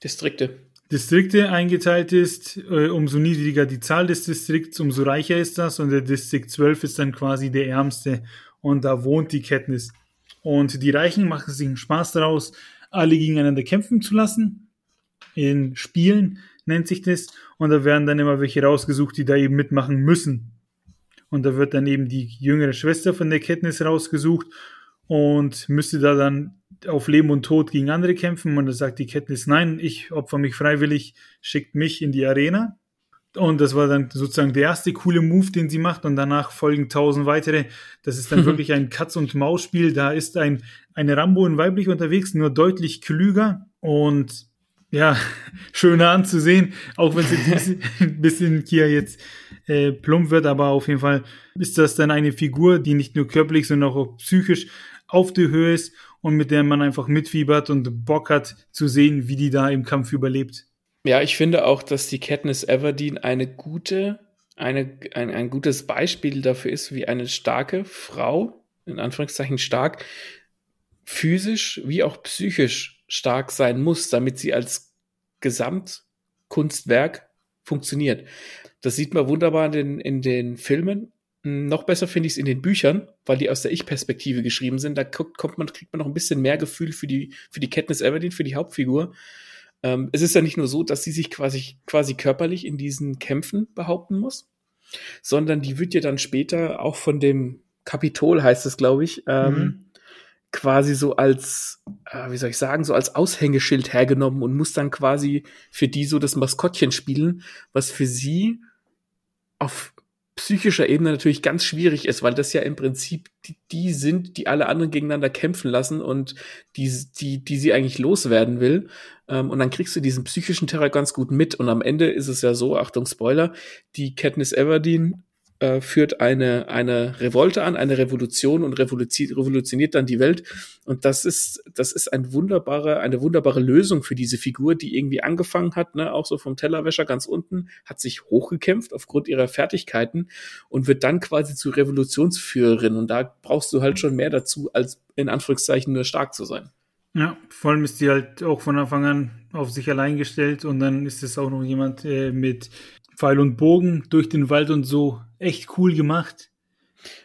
Distrikte Distrikte eingeteilt ist, äh, umso niedriger die Zahl des Distrikts, umso reicher ist das. Und der Distrikt 12 ist dann quasi der ärmste. Und da wohnt die Kenntnis. Und die Reichen machen sich einen Spaß daraus, alle gegeneinander kämpfen zu lassen. In Spielen nennt sich das. Und da werden dann immer welche rausgesucht, die da eben mitmachen müssen. Und da wird dann eben die jüngere Schwester von der Kenntnis rausgesucht und müsste da dann auf Leben und Tod gegen andere kämpfen. Und da sagt die Kenntnis, nein, ich opfer mich freiwillig, schickt mich in die Arena. Und das war dann sozusagen der erste coole Move, den sie macht. Und danach folgen tausend weitere. Das ist dann wirklich ein Katz- und Maus-Spiel. Da ist ein, eine Rambo in weiblich unterwegs, nur deutlich klüger und ja, schöner anzusehen. Auch wenn ein bisschen, ein bisschen hier jetzt äh, plump wird, aber auf jeden Fall ist das dann eine Figur, die nicht nur körperlich, sondern auch psychisch auf der Höhe ist und mit der man einfach mitfiebert und Bock hat zu sehen, wie die da im Kampf überlebt. Ja, ich finde auch, dass die Katniss Everdeen eine gute, eine, ein, ein gutes Beispiel dafür ist, wie eine starke Frau, in Anführungszeichen stark, physisch wie auch psychisch stark sein muss, damit sie als Gesamtkunstwerk funktioniert. Das sieht man wunderbar in den, in den Filmen, noch besser finde ich es in den Büchern, weil die aus der Ich-Perspektive geschrieben sind. Da kommt man, kriegt man noch ein bisschen mehr Gefühl für die, für die Katniss Everdeen, für die Hauptfigur. Ähm, es ist ja nicht nur so, dass sie sich quasi, quasi körperlich in diesen Kämpfen behaupten muss, sondern die wird ja dann später auch von dem Kapitol, heißt es, glaube ich, ähm, mhm. quasi so als, äh, wie soll ich sagen, so als Aushängeschild hergenommen und muss dann quasi für die so das Maskottchen spielen, was für sie auf psychischer Ebene natürlich ganz schwierig ist, weil das ja im Prinzip die, die sind, die alle anderen gegeneinander kämpfen lassen und die, die, die sie eigentlich loswerden will. Ähm, und dann kriegst du diesen psychischen Terror ganz gut mit. Und am Ende ist es ja so, Achtung Spoiler, die Katniss Everdeen äh, führt eine, eine Revolte an, eine Revolution und revolutioniert dann die Welt. Und das ist, das ist ein wunderbare, eine wunderbare Lösung für diese Figur, die irgendwie angefangen hat, ne, auch so vom Tellerwäscher ganz unten, hat sich hochgekämpft aufgrund ihrer Fertigkeiten und wird dann quasi zu Revolutionsführerin. Und da brauchst du halt schon mehr dazu, als in Anführungszeichen nur stark zu sein. Ja, vor allem ist die halt auch von Anfang an auf sich allein gestellt und dann ist es auch noch jemand äh, mit Pfeil und Bogen durch den Wald und so echt cool gemacht.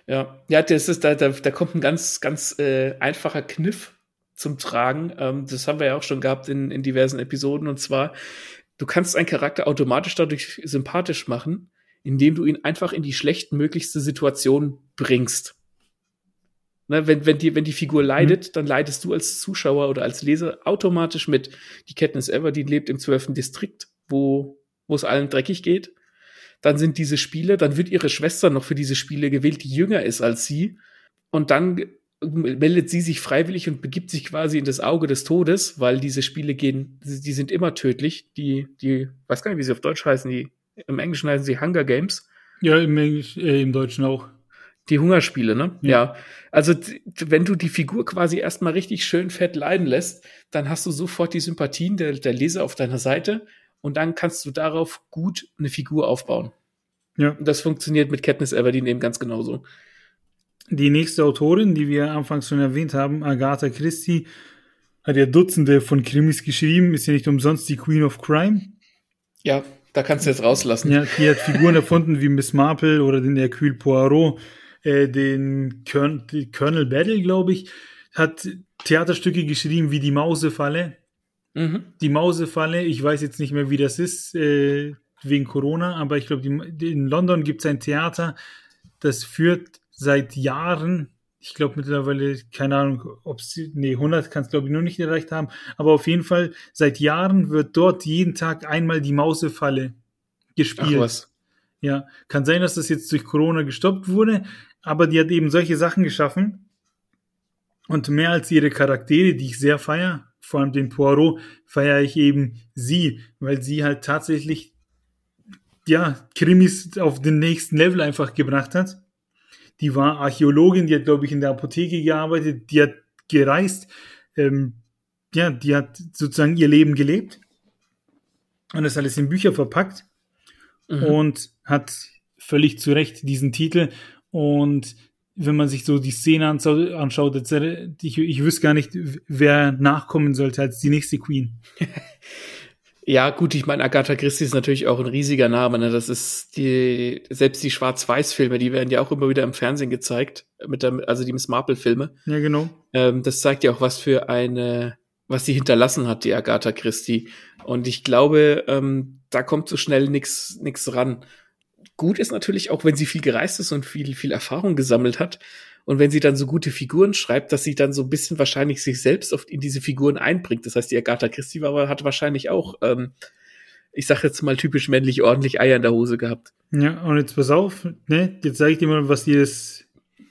Ja, ja, das ist, da, da, da kommt ein ganz, ganz äh, einfacher Kniff zum Tragen. Ähm, das haben wir ja auch schon gehabt in, in diversen Episoden. Und zwar, du kannst einen Charakter automatisch dadurch sympathisch machen, indem du ihn einfach in die schlechtmöglichste Situation bringst. Ne, wenn, wenn, die, wenn die Figur leidet, mhm. dann leidest du als Zuschauer oder als Leser automatisch mit. Die Katniss Everdeen lebt im 12. Distrikt, wo wo es allen dreckig geht. Dann sind diese Spiele, dann wird ihre Schwester noch für diese Spiele gewählt, die jünger ist als sie. Und dann meldet sie sich freiwillig und begibt sich quasi in das Auge des Todes, weil diese Spiele gehen, die sind immer tödlich. Die, die, weiß gar nicht, wie sie auf Deutsch heißen, die, im Englischen heißen sie Hunger Games. Ja, im Englisch, äh, im Deutschen auch. Die Hungerspiele, ne? Ja. ja. Also, wenn du die Figur quasi erstmal richtig schön fett leiden lässt, dann hast du sofort die Sympathien der, der Leser auf deiner Seite und dann kannst du darauf gut eine Figur aufbauen. Ja. Und das funktioniert mit Katniss Everdeen eben ganz genauso. Die nächste Autorin, die wir anfangs schon erwähnt haben, Agatha Christie, hat ja Dutzende von Krimis geschrieben, ist ja nicht umsonst die Queen of Crime. Ja, da kannst du jetzt rauslassen. Ja, die hat Figuren erfunden wie Miss Marple oder den Hercule Poirot, äh, den Colonel, Colonel Battle, glaube ich, hat Theaterstücke geschrieben wie Die Mausefalle, Mhm. Die Mausefalle, ich weiß jetzt nicht mehr, wie das ist, äh, wegen Corona, aber ich glaube, in London gibt es ein Theater, das führt seit Jahren, ich glaube mittlerweile, keine Ahnung, ob es, nee, 100 kann es glaube ich nur nicht erreicht haben, aber auf jeden Fall, seit Jahren wird dort jeden Tag einmal die Mausefalle gespielt. Ach was. Ja, kann sein, dass das jetzt durch Corona gestoppt wurde, aber die hat eben solche Sachen geschaffen. Und mehr als ihre Charaktere, die ich sehr feier, vor allem den Poirot, feiere ich eben sie, weil sie halt tatsächlich, ja, Krimis auf den nächsten Level einfach gebracht hat. Die war Archäologin, die hat, glaube ich, in der Apotheke gearbeitet, die hat gereist, ähm, ja, die hat sozusagen ihr Leben gelebt und das alles in Bücher verpackt mhm. und hat völlig zu Recht diesen Titel und wenn man sich so die Szene anschaut, ich, ich wüsste gar nicht, wer nachkommen sollte als die nächste Queen. Ja, gut, ich meine, Agatha Christie ist natürlich auch ein riesiger Name. Ne? Das ist die, selbst die Schwarz-Weiß-Filme, die werden ja auch immer wieder im Fernsehen gezeigt, mit der, also die Miss Marple-Filme. Ja, genau. Ähm, das zeigt ja auch, was für eine, was sie hinterlassen hat, die Agatha Christie. Und ich glaube, ähm, da kommt so schnell nix, nix ran gut ist natürlich auch, wenn sie viel gereist ist und viel, viel Erfahrung gesammelt hat. Und wenn sie dann so gute Figuren schreibt, dass sie dann so ein bisschen wahrscheinlich sich selbst oft in diese Figuren einbringt. Das heißt, die Agatha Christie war, hat wahrscheinlich auch, ähm, ich sag jetzt mal typisch männlich, ordentlich Eier in der Hose gehabt. Ja, und jetzt pass auf, ne, jetzt sage ich dir mal, was die das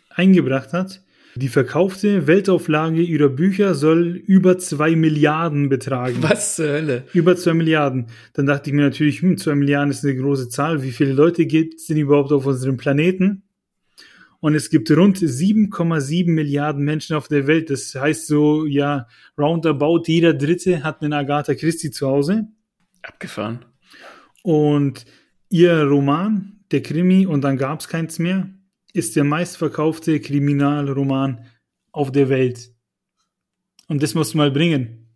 eingebracht hat. Die verkaufte Weltauflage ihrer Bücher soll über zwei Milliarden betragen. Was zur Hölle? Über zwei Milliarden. Dann dachte ich mir natürlich, hm, zwei Milliarden ist eine große Zahl. Wie viele Leute gibt es denn überhaupt auf unserem Planeten? Und es gibt rund 7,7 Milliarden Menschen auf der Welt. Das heißt so, ja, roundabout jeder Dritte hat einen Agatha Christie zu Hause. Abgefahren. Und ihr Roman, der Krimi, und dann gab es keins mehr, ist der meistverkaufte Kriminalroman auf der Welt. Und das musst du mal bringen.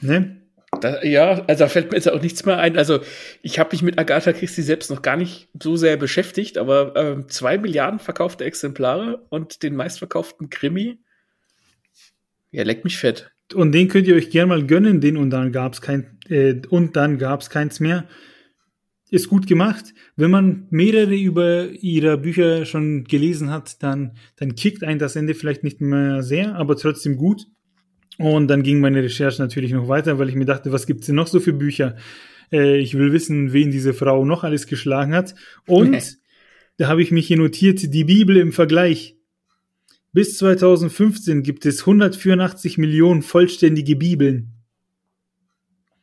Ne? Da, ja, also da fällt mir jetzt auch nichts mehr ein. Also ich habe mich mit Agatha Christie selbst noch gar nicht so sehr beschäftigt, aber äh, zwei Milliarden verkaufte Exemplare und den meistverkauften Krimi, ja, leckt mich fett. Und den könnt ihr euch gerne mal gönnen, den und dann gab's kein äh, und dann gab's keins mehr ist gut gemacht. Wenn man mehrere über ihre Bücher schon gelesen hat, dann, dann kickt ein das Ende vielleicht nicht mehr sehr, aber trotzdem gut. Und dann ging meine Recherche natürlich noch weiter, weil ich mir dachte, was gibt's denn noch so für Bücher? Äh, ich will wissen, wen diese Frau noch alles geschlagen hat. Und Da habe ich mich hier notiert, die Bibel im Vergleich. Bis 2015 gibt es 184 Millionen vollständige Bibeln.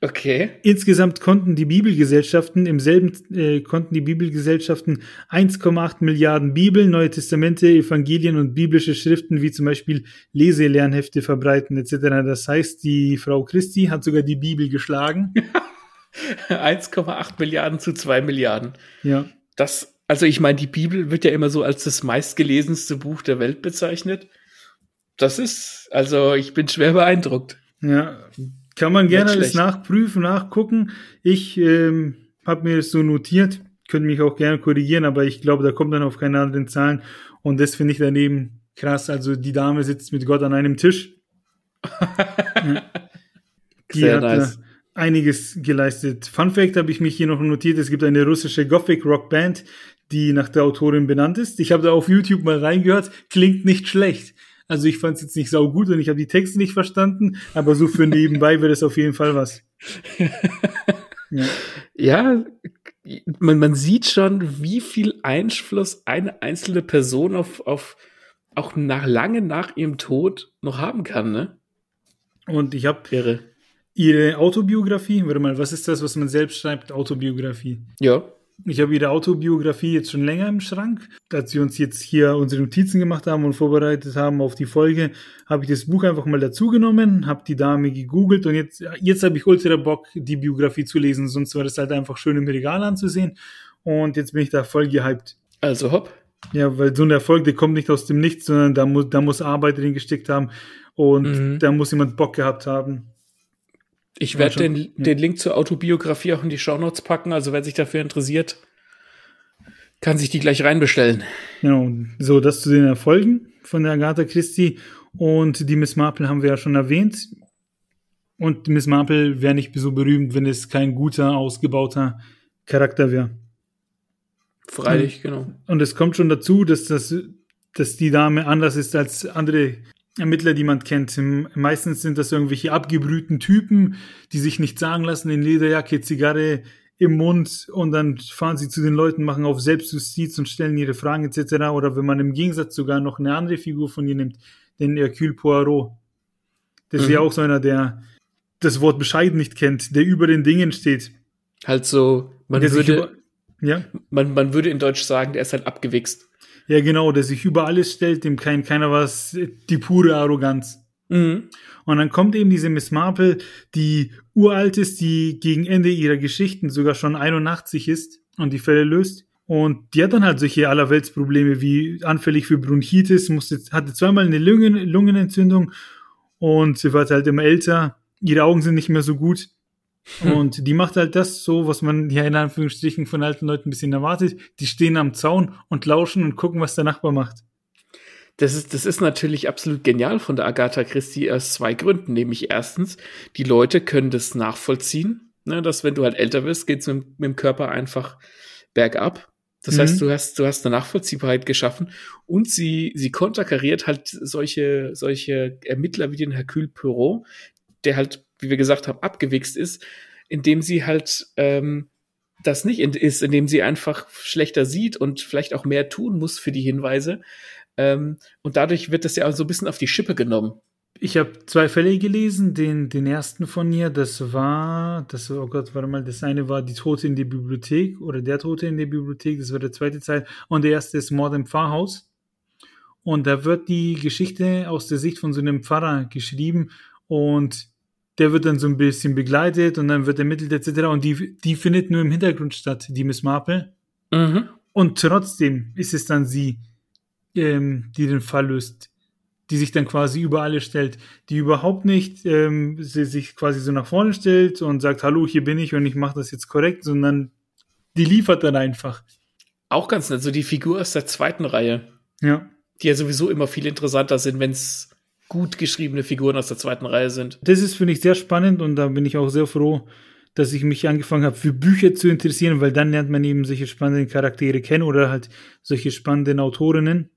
Okay. Insgesamt konnten die Bibelgesellschaften im selben äh, konnten die Bibelgesellschaften 1,8 Milliarden Bibeln, Neue Testamente, Evangelien und biblische Schriften wie zum Beispiel Leselernhefte verbreiten etc. Das heißt, die Frau Christi hat sogar die Bibel geschlagen. 1,8 Milliarden zu 2 Milliarden. Ja. Das, also ich meine, die Bibel wird ja immer so als das meistgelesenste Buch der Welt bezeichnet. Das ist, also ich bin schwer beeindruckt. Ja, kann man gerne alles nachprüfen, nachgucken. Ich ähm, habe mir das so notiert, könnt mich auch gerne korrigieren, aber ich glaube, da kommt dann auf keine anderen Zahlen. Und das finde ich daneben krass. Also die Dame sitzt mit Gott an einem Tisch. Die Sehr hat nice. einiges geleistet. Fun Fact habe ich mich hier noch notiert, es gibt eine russische Gothic Rock Band, die nach der Autorin benannt ist. Ich habe da auf YouTube mal reingehört, klingt nicht schlecht. Also ich fand es jetzt nicht sau gut und ich habe die Texte nicht verstanden, aber so für nebenbei wäre das auf jeden Fall was. Ja. Ja, man, man sieht schon, wie viel Einfluss eine einzelne Person auf, auf auch nach lange nach ihrem Tod noch haben kann, ne? Und ich habe ihre Autobiografie, warte mal, was ist das, was man selbst schreibt? Autobiografie. Ja. Ich habe ihre Autobiografie jetzt schon länger im Schrank. Als wir uns jetzt hier unsere Notizen gemacht haben und vorbereitet haben auf die Folge, habe ich das Buch einfach mal dazugenommen, habe die Dame gegoogelt und jetzt, jetzt habe ich ultra Bock, die Biografie zu lesen. Sonst war das halt einfach schön im Regal anzusehen. Und jetzt bin ich da voll gehypt. Also hopp. Ja, weil so ein Erfolg, der kommt nicht aus dem Nichts, sondern da muss, da muss Arbeit drin gesteckt haben und Mhm. da muss jemand Bock gehabt haben. Ich Ja, werde den, den Link zur Autobiografie auch in die Shownotes packen, also wer sich dafür interessiert, kann sich die gleich reinbestellen. Genau, so das zu den Erfolgen von der Agatha Christie und die Miss Marple haben wir ja schon erwähnt. Und Miss Marple wäre nicht so berühmt, wenn es kein guter, ausgebauter Charakter wäre. Freilich, genau. Und es kommt schon dazu, dass, das, dass die Dame anders ist als andere Ermittler, die man kennt. Meistens sind das irgendwelche abgebrühten Typen, die sich nicht sagen lassen, in Lederjacke, Zigarre im Mund und dann fahren sie zu den Leuten, machen auf Selbstjustiz und stellen ihre Fragen etc. Oder wenn man im Gegensatz sogar noch eine andere Figur von ihr nimmt, den Hercule Poirot. Das ist Mhm. ja auch so einer, der das Wort bescheiden nicht kennt, der über den Dingen steht. Halt so, man würde, über, ja? man, man würde in Deutsch sagen, der ist halt abgewichst. Ja, genau, der sich über alles stellt, dem kein keiner was, die pure Arroganz. Mhm. Und dann kommt eben diese Miss Marple, die uralt ist, die gegen Ende ihrer Geschichten sogar schon 81 ist und die Fälle löst. Und die hat dann halt solche Allerweltsprobleme wie anfällig für Bronchitis, musste, hatte zweimal eine Lungen, Lungenentzündung und sie wird halt immer älter. Ihre Augen sind nicht mehr so gut. Und die macht halt das so, was man ja in Anführungsstrichen von alten Leuten ein bisschen erwartet. Die stehen am Zaun und lauschen und gucken, was der Nachbar macht. Das ist, das ist natürlich absolut genial von der Agatha Christie aus zwei Gründen. Nämlich erstens, die Leute können das nachvollziehen, ne, dass wenn du halt älter wirst, geht's mit, mit dem Körper einfach bergab. Das Mhm. heißt, du hast, du hast eine Nachvollziehbarkeit geschaffen und sie, sie konterkariert halt solche, solche Ermittler wie den Hercule Poirot, der halt, wie wir gesagt haben, abgewichst ist, indem sie halt ähm, das nicht ist, indem sie einfach schlechter sieht und vielleicht auch mehr tun muss für die Hinweise. Ähm, und dadurch wird das ja auch so ein bisschen auf die Schippe genommen. Ich habe zwei Fälle gelesen. Den, den ersten von ihr, das war, das war, oh Gott, warte mal, das eine war die Tote in der Bibliothek oder der Tote in der Bibliothek, das war der zweite Teil. Und der erste ist Mord im Pfarrhaus. Und da wird die Geschichte aus der Sicht von so einem Pfarrer geschrieben und der wird dann so ein bisschen begleitet und dann wird ermittelt etc. Und die, die findet nur im Hintergrund statt, die Miss Marple. Mhm. Und trotzdem ist es dann sie, ähm, die den Fall löst, die sich dann quasi über alle stellt, die überhaupt nicht ähm, sie sich quasi so nach vorne stellt und sagt, hallo, hier bin ich und ich mache das jetzt korrekt, sondern die liefert dann einfach. Auch ganz nett, so die Figur aus der zweiten Reihe, Ja. die ja sowieso immer viel interessanter sind, wenn es gut geschriebene Figuren aus der zweiten Reihe sind. Das ist, finde ich, sehr spannend und da bin ich auch sehr froh, dass ich mich angefangen habe, für Bücher zu interessieren, weil dann lernt man eben solche spannenden Charaktere kennen oder halt solche spannenden Autorinnen.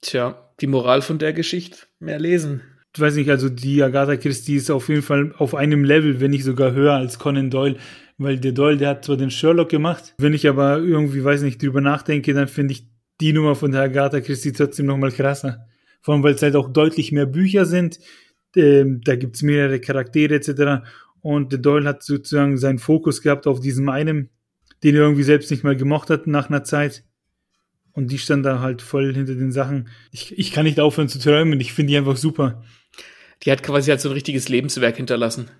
Tja, die Moral von der Geschichte, mehr lesen. ich weiß nicht, also die Agatha Christie ist auf jeden Fall auf einem Level, wenn nicht sogar höher als Conan Doyle, weil der Doyle, der hat zwar den Sherlock gemacht, wenn ich aber irgendwie, weiß nicht, drüber nachdenke, dann finde ich die Nummer von der Agatha Christie trotzdem nochmal krasser. Vor allem, weil es halt auch deutlich mehr Bücher sind, ähm, da gibt's mehrere Charaktere etc. Und Doyle hat sozusagen seinen Fokus gehabt auf diesem einen, den er irgendwie selbst nicht mal gemocht hat nach einer Zeit. Und die stand da halt voll hinter den Sachen. Ich, ich kann nicht aufhören zu träumen. Ich finde die einfach super. Die hat quasi halt so ein richtiges Lebenswerk hinterlassen.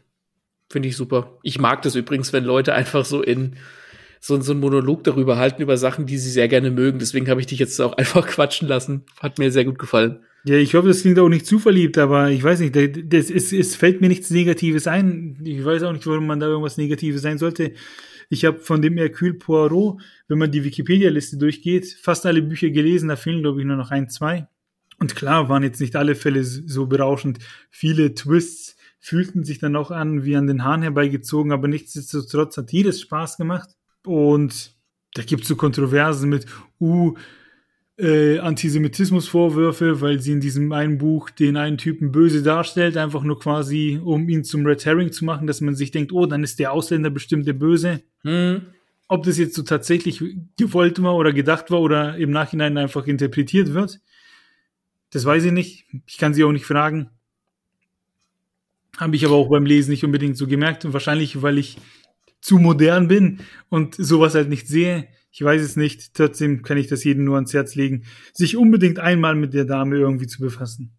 Finde ich super. Ich mag das übrigens, wenn Leute einfach so in so, so einen Monolog darüber halten, über Sachen, die sie sehr gerne mögen. Deswegen habe ich dich jetzt auch einfach quatschen lassen. Hat mir sehr gut gefallen. Ja, ich hoffe, das klingt auch nicht zu verliebt, aber ich weiß nicht, das ist, es fällt mir nichts Negatives ein. Ich weiß auch nicht, warum man da irgendwas Negatives sein sollte. Ich habe von dem Hercule Poirot, wenn man die Wikipedia-Liste durchgeht, fast alle Bücher gelesen. Da fehlen, glaube ich, nur noch ein, zwei. Und klar waren jetzt nicht alle Fälle so berauschend. Viele Twists fühlten sich dann auch an wie an den Haaren herbeigezogen, aber nichtsdestotrotz hat jedes Spaß gemacht. Und da gibt es so Kontroversen mit, uh, äh, Antisemitismusvorwürfe, weil sie in diesem einen Buch den einen Typen böse darstellt, einfach nur quasi, um ihn zum Red Herring zu machen, dass man sich denkt, oh, dann ist der Ausländer bestimmt der Böse. Hm. Ob das jetzt so tatsächlich gewollt war oder gedacht war oder im Nachhinein einfach interpretiert wird, das weiß ich nicht. Ich kann sie auch nicht fragen. Habe ich aber auch beim Lesen nicht unbedingt so gemerkt und wahrscheinlich, weil ich zu modern bin und sowas halt nicht sehe. Ich weiß es nicht. Trotzdem kann ich das jedem nur ans Herz legen, sich unbedingt einmal mit der Dame irgendwie zu befassen.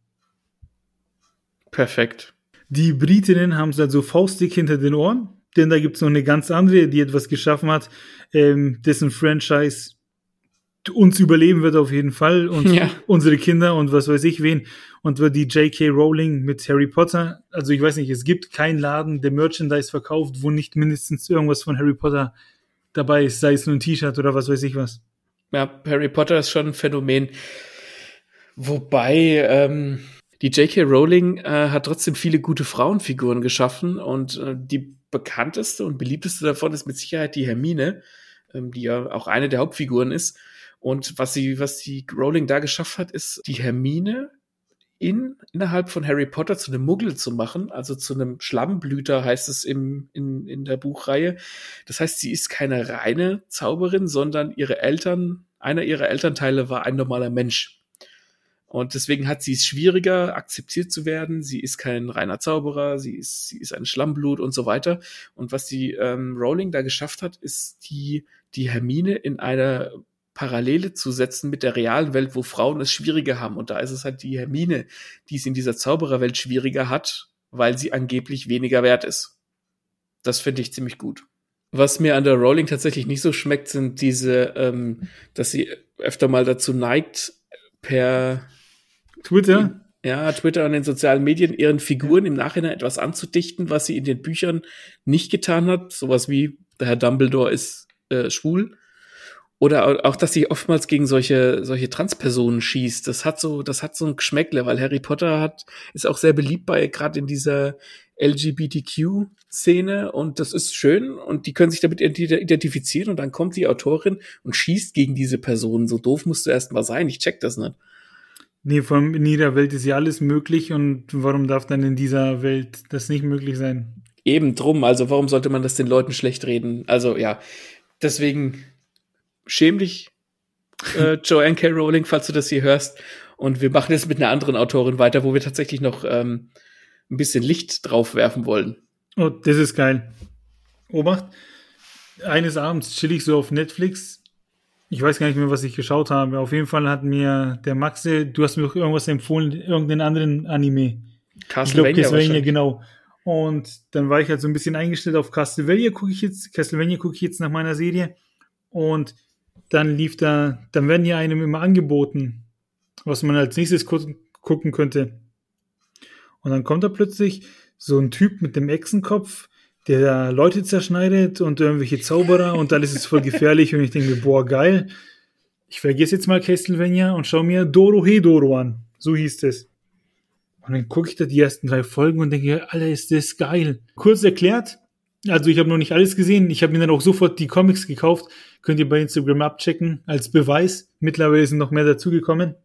Perfekt. Die Britinnen haben es also faustig hinter den Ohren, denn da gibt es noch eine ganz andere, die etwas geschaffen hat, ähm, dessen Franchise uns überleben wird auf jeden Fall und ja. unsere Kinder und was weiß ich wen und wird die J.K. Rowling mit Harry Potter. Also ich weiß nicht, es gibt keinen Laden, der Merchandise verkauft, wo nicht mindestens irgendwas von Harry Potter dabei ist, sei es nur ein T-Shirt oder was weiß ich was. Ja, Harry Potter ist schon ein Phänomen. Wobei ähm, die J.K. Rowling äh, hat trotzdem viele gute Frauenfiguren geschaffen und äh, die bekannteste und beliebteste davon ist mit Sicherheit die Hermine, ähm, die ja auch eine der Hauptfiguren ist. Und was sie, was die Rowling da geschafft hat, ist die Hermine in, innerhalb von Harry Potter zu einem Muggel zu machen, also zu einem Schlammblüter heißt es im, in, in der Buchreihe. Das heißt, sie ist keine reine Zauberin, sondern ihre Eltern, einer ihrer Elternteile war ein normaler Mensch. Und deswegen hat sie es schwieriger, akzeptiert zu werden. Sie ist kein reiner Zauberer, sie ist, sie ist ein Schlammblut und so weiter. Und was die ähm, Rowling da geschafft hat, ist die, die Hermine in einer Parallele zu setzen mit der realen Welt, wo Frauen es schwieriger haben. Und da ist es halt die Hermine, die es in dieser Zaubererwelt schwieriger hat, weil sie angeblich weniger wert ist. Das finde ich ziemlich gut. Was mir an der Rowling tatsächlich nicht so schmeckt, sind diese, ähm, dass sie öfter mal dazu neigt, per Twitter, ja, Twitter und den sozialen Medien ihren Figuren im Nachhinein etwas anzudichten, was sie in den Büchern nicht getan hat. Sowas wie der Herr Dumbledore ist äh, schwul oder auch, dass sie oftmals gegen solche, solche Transpersonen schießt. Das hat so, das hat so ein Geschmäckle, weil Harry Potter hat, ist auch sehr beliebt bei, gerade in dieser LGBTQ-Szene und das ist schön und die können sich damit identifizieren und dann kommt die Autorin und schießt gegen diese Personen. So doof musst du erst mal sein. Ich check das nicht. Nee, vor allem in jeder Welt ist ja alles möglich und warum darf dann in dieser Welt das nicht möglich sein? Eben drum, also warum sollte man das den Leuten schlecht reden? Also ja, deswegen schäm dich, äh, Joanne K. Rowling, falls du das hier hörst. Und wir machen jetzt mit einer anderen Autorin weiter, wo wir tatsächlich noch ähm, ein bisschen Licht drauf werfen wollen. Oh, das ist geil. Obacht, eines Abends chill ich so auf Netflix. Ich weiß gar nicht mehr, was ich geschaut habe. Auf jeden Fall hat mir der Maxe, du hast mir doch irgendwas empfohlen, irgendeinen anderen Anime. Castlevania. Ich glaube, Castlevania, genau. Und dann war ich halt so ein bisschen eingestellt auf Castlevania gucke ich jetzt, Castlevania gucke ich jetzt nach meiner Serie. Und dann lief da, dann werden hier einem immer angeboten, was man als nächstes gucken könnte. Und dann kommt da plötzlich so ein Typ mit dem Echsenkopf, der da Leute zerschneidet und irgendwelche Zauberer und alles ist voll gefährlich und ich denke boah, geil. Ich vergesse jetzt mal Castlevania und schau mir Doro Hedoro an. So hieß es. Und dann gucke ich da die ersten drei Folgen und denke, Alter, ist das geil. Kurz erklärt, also ich habe noch nicht alles gesehen. Ich habe mir dann auch sofort die Comics gekauft. Könnt ihr bei Instagram abchecken als Beweis. Mittlerweile sind noch mehr dazugekommen.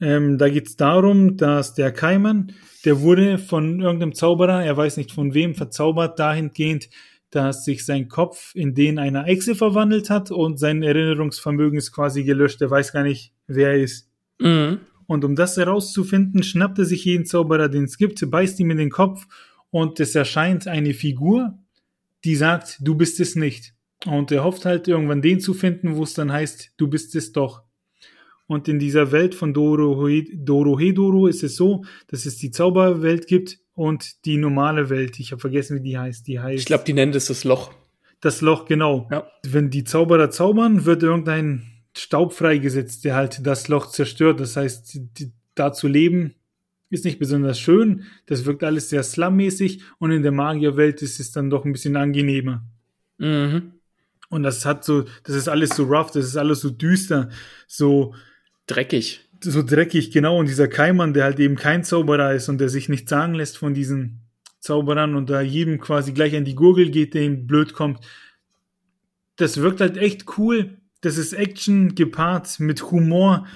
Ähm, da geht's darum, dass der Kaiman, der wurde von irgendeinem Zauberer, er weiß nicht von wem, verzaubert dahingehend, dass sich sein Kopf in den einer Echse verwandelt hat und sein Erinnerungsvermögen ist quasi gelöscht. Er weiß gar nicht, wer er ist. Mhm. Und um das herauszufinden, schnappt er sich jeden Zauberer, den es gibt, beißt ihm in den Kopf und es erscheint eine Figur, die sagt, du bist es nicht. Und er hofft halt irgendwann den zu finden, wo es dann heißt, du bist es doch. Und in dieser Welt von Dorohedoro ist es so, dass es die Zauberwelt gibt und die normale Welt. Ich habe vergessen, wie die heißt. Die heißt. Ich glaube, die nennt es das Loch. Das Loch, genau. Ja. Wenn die Zauberer zaubern, wird irgendein Staub freigesetzt, der halt das Loch zerstört. Das heißt, die, da zu leben ist nicht besonders schön. Das wirkt alles sehr slummäßig und in der Magierwelt ist es dann doch ein bisschen angenehmer. Mhm. Und das hat so, das ist alles so rough, das ist alles so düster, so dreckig. So dreckig, genau. Und dieser Keimann, der halt eben kein Zauberer ist und der sich nicht sagen lässt von diesen Zauberern und da jedem quasi gleich an die Gurgel geht, der ihm blöd kommt. Das wirkt halt echt cool. Das ist Action gepaart mit Humor